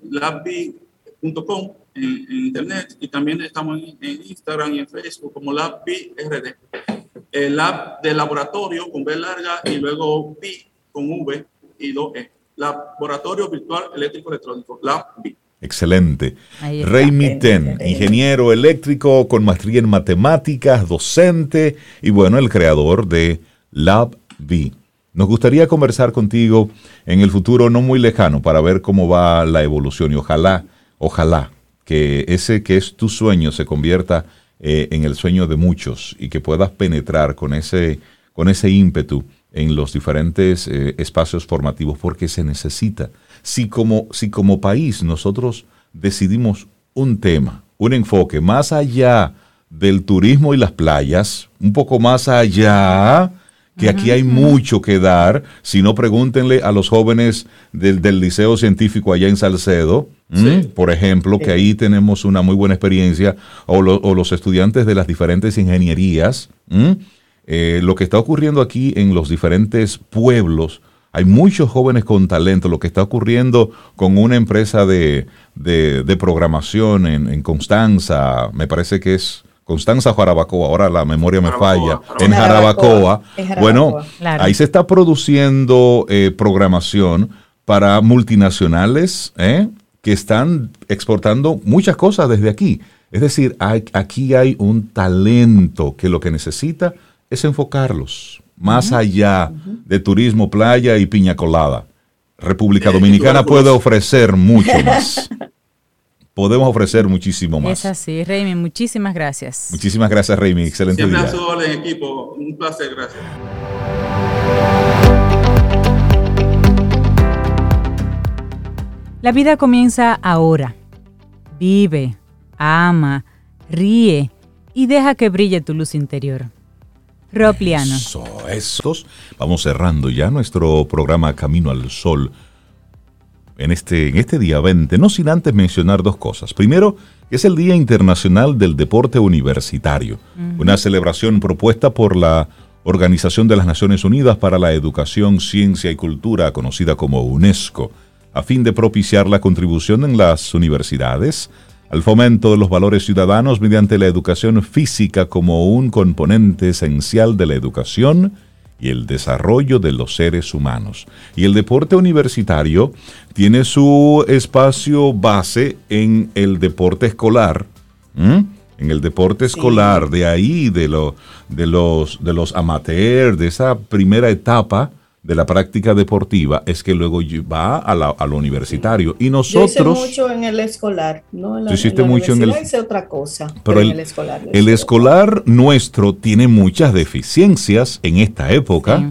labbi.com en, internet y también estamos en, Instagram y en Facebook como LabBRD. El Lab de laboratorio con B larga y luego B con V y 2E. Laboratorio Virtual Eléctrico Electrónico, LabB. Excelente. Rey Miten, ingeniero eléctrico con maestría en matemáticas, docente y bueno, el creador de LabB. Nos gustaría conversar contigo en el futuro no muy lejano para ver cómo va la evolución y ojalá, ojalá que ese que es tu sueño se convierta eh, en el sueño de muchos y que puedas penetrar con ese, con ese ímpetu en los diferentes eh, espacios formativos porque se necesita. Si como, si como país nosotros decidimos un tema, un enfoque más allá del turismo y las playas, un poco más allá, que aquí hay mucho que dar, si no pregúntenle a los jóvenes del, Liceo Científico allá en Salcedo, por ejemplo, que ahí tenemos una muy buena experiencia, o, los estudiantes de las diferentes ingenierías, eh, lo que está ocurriendo aquí en los diferentes pueblos, hay muchos jóvenes con talento, lo que está ocurriendo con una empresa de, programación en, Constanza, me parece que es Constanza Jarabacoa, ahora la memoria me falla, en Jarabacoa. Bueno, ahí se está produciendo eh, programación para multinacionales eh, que están exportando muchas cosas desde aquí. Es decir, aquí hay un talento que lo que necesita es enfocarlos más allá de turismo, playa y piña colada. República Dominicana puede ofrecer mucho [LAUGHS] más. Podemos ofrecer muchísimo más. Es así, Raimi, muchísimas gracias. Muchísimas gracias, Raimi. Excelente Siempre día. A su equipo. Un placer, gracias. La vida comienza ahora. Vive, ama, ríe y deja que brille tu luz interior. Ropliano. Eso, esos. Vamos cerrando ya nuestro programa Camino al Sol en este, en este día 20, no sin antes mencionar dos cosas. Primero, es el Día Internacional del Deporte Universitario, una celebración propuesta por la Organización de las Naciones Unidas para la Educación, Ciencia y Cultura, conocida como UNESCO, a fin de propiciar la contribución en las universidades al fomento de los valores ciudadanos mediante la educación física como un componente esencial de la educación y el desarrollo de los seres humanos. Y el deporte universitario tiene su espacio base en el deporte escolar. En el deporte escolar, de ahí, de, lo, de, los, de los amateurs, de esa primera etapa, de la práctica deportiva es que luego va a, la, a lo universitario. Y nosotros... Yo hice mucho en el escolar, ¿no? En la, hiciste mucho en el... hice otra cosa, pero, el, en el escolar. El escolar nuestro tiene muchas deficiencias en esta época.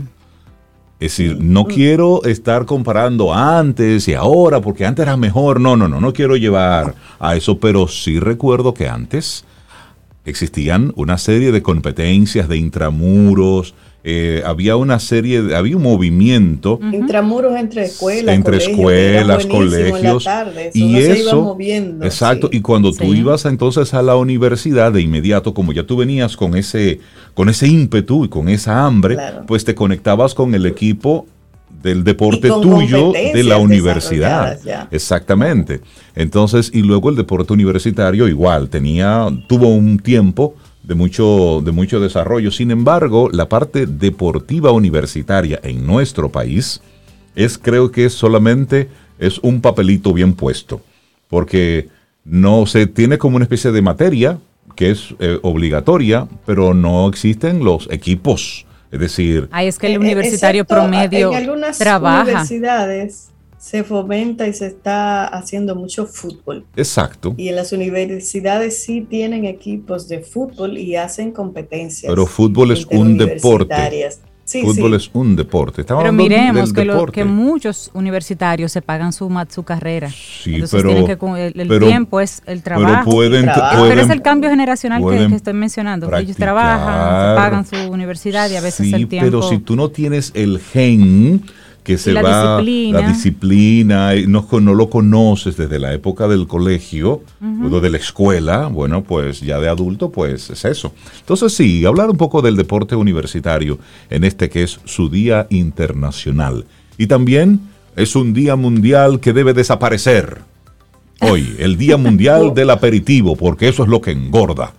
Es decir, no mm. quiero estar comparando antes y ahora, porque antes era mejor. No, no, no, no quiero llevar a eso, pero sí recuerdo que antes existían una serie de competencias de intramuros, eh, había una serie, de, había un movimiento. Intramuros entre escuelas. Entre escuelas, colegios. y eso, exacto. Y cuando tú ibas entonces a la universidad de inmediato, como ya tú venías con ese, con ese ímpetu y con esa hambre, pues te conectabas con el equipo del deporte tuyo de la universidad. Exactamente. Entonces, y luego el deporte universitario igual, tenía, tuvo un tiempo de mucho, de mucho desarrollo. Sin embargo, la parte deportiva universitaria en nuestro país es, creo que solamente es un papelito bien puesto, porque no se tiene como una especie de materia que es eh, obligatoria, pero no existen los equipos. Es decir, Ahí es que el eh, universitario promedio en algunas trabaja. universidades se fomenta y se está haciendo mucho fútbol. Exacto. Y en las universidades sí tienen equipos de fútbol y hacen competencias. Pero fútbol es un deporte. fútbol es un deporte. pero miremos que, que, muchos universitarios se pagan su, su carrera. Sí, Entonces pero, que, el, tiempo es el trabajo. Pero, pueden, pero es el cambio generacional que, estoy mencionando. Ellos trabajan, se pagan su universidad y a veces el tiempo. Pero si tú no tienes el gen que se la va disciplina. la disciplina, no, no lo conoces desde la época del colegio o de la escuela, bueno, pues ya de adulto, pues es eso. Entonces sí, hablar un poco del deporte universitario en este que es su día internacional. Y también es un día mundial que debe desaparecer. Hoy, el Día [LAUGHS] Mundial del Aperitivo, porque eso es lo que engorda.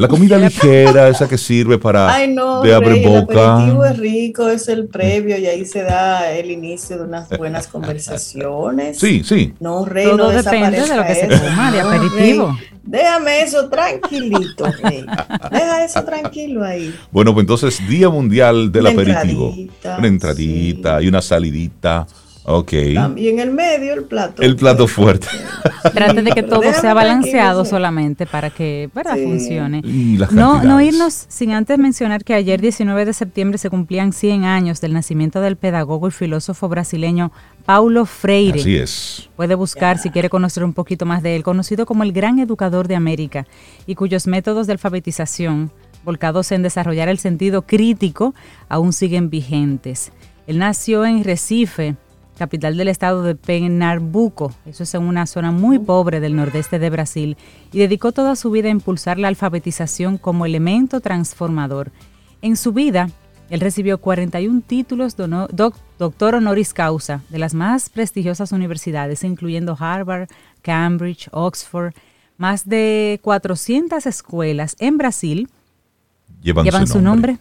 [LAUGHS] La comida ligera, esa que sirve para Ay, no, de abrir boca. El aperitivo es rico, es el previo y ahí se da el inicio de unas buenas conversaciones. Sí, sí. No, Rey, Todo depende de lo que se toma de aperitivo. déjame eso tranquilito, Rey. Deja eso tranquilo ahí. Bueno, pues entonces Día Mundial del Aperitivo. una entradita y una salidita Ok. Y en el medio el plato. El plato fuerte. Trate [LAUGHS] de que todo sea balanceado solamente para que ¿verdad? funcione. Y las no, no irnos sin antes mencionar que ayer 19 de septiembre se cumplían 100 años del nacimiento del pedagogo y filósofo brasileño Paulo Freire. Así es. Puede buscar si quiere conocer un poquito más de él, conocido como el gran educador de América y cuyos métodos de alfabetización, volcados en desarrollar el sentido crítico, aún siguen vigentes. Él nació en Recife, capital del estado de Pernambuco, eso es en una zona muy pobre del nordeste de Brasil, y dedicó toda su vida a impulsar la alfabetización como elemento transformador. En su vida, él recibió 41 títulos de doctor honoris causa de las más prestigiosas universidades, incluyendo Harvard, Cambridge, Oxford, más de 400 escuelas en Brasil, llevan, su nombre.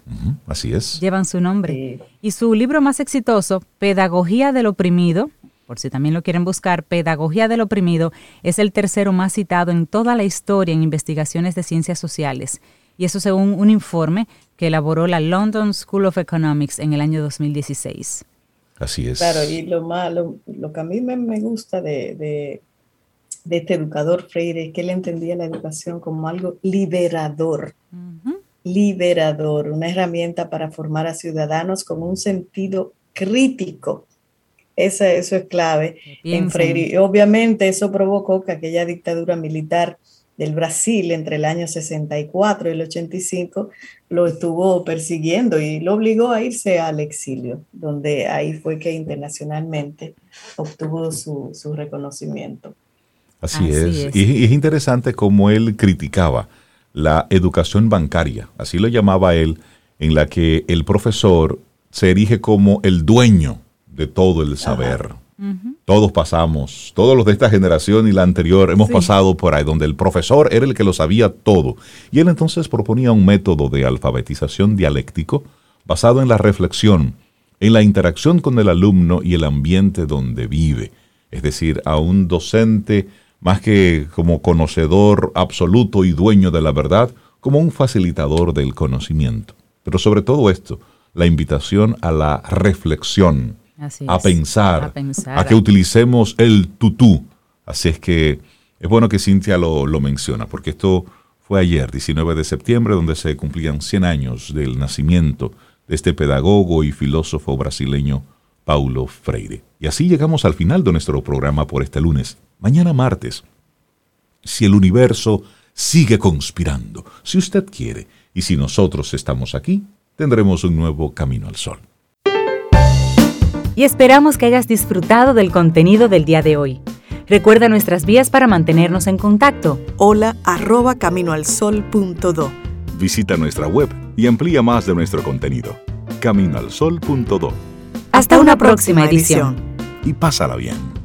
Así es. Llevan su nombre. Y su libro más exitoso, Pedagogía del Oprimido, por si también lo quieren buscar, Pedagogía del Oprimido, es el tercero más citado en toda la historia en investigaciones de ciencias sociales. Y eso según un informe que elaboró la London School of Economics en el año 2016. Así es. Claro, y lo, malo, lo que a mí me, gusta de, de, este educador Freire es que él entendía la educación como algo liberador liberador, una herramienta para formar a ciudadanos con un sentido crítico. eso es clave en Freire. Y obviamente eso provocó que aquella dictadura militar del Brasil entre el año 64 y el 85 lo estuvo persiguiendo y lo obligó a irse al exilio, donde ahí fue que internacionalmente obtuvo su, reconocimiento. Así, es. Y es interesante cómo él criticaba la educación bancaria, así lo llamaba él, en la que el profesor se erige como el dueño de todo el saber. Todos pasamos, todos los de esta generación y la anterior hemos pasado por ahí, donde el profesor era el que lo sabía todo. Y él entonces proponía un método de alfabetización dialéctico basado en la reflexión, en la interacción con el alumno y el ambiente donde vive. Es decir, a un docente más que como conocedor absoluto y dueño de la verdad, como un facilitador del conocimiento. Pero sobre todo esto, la invitación a la reflexión, a, pensar, a, que utilicemos el tutú. Así es que es bueno que Cintia lo, lo menciona, porque esto fue ayer, 19 de septiembre, donde se cumplían 100 años del nacimiento de este pedagogo y filósofo brasileño Paulo Freire. Y así llegamos al final de nuestro programa por este lunes. Mañana martes, si el universo sigue conspirando, si usted quiere, y si nosotros estamos aquí, tendremos un nuevo camino al sol. Y esperamos que hayas disfrutado del contenido del día de hoy. Recuerda nuestras vías para mantenernos en contacto. Hola arroba caminoalsol.do. Visita nuestra web y amplía más de nuestro contenido. Caminoalsol.do. Hasta una próxima edición. Y pásala bien.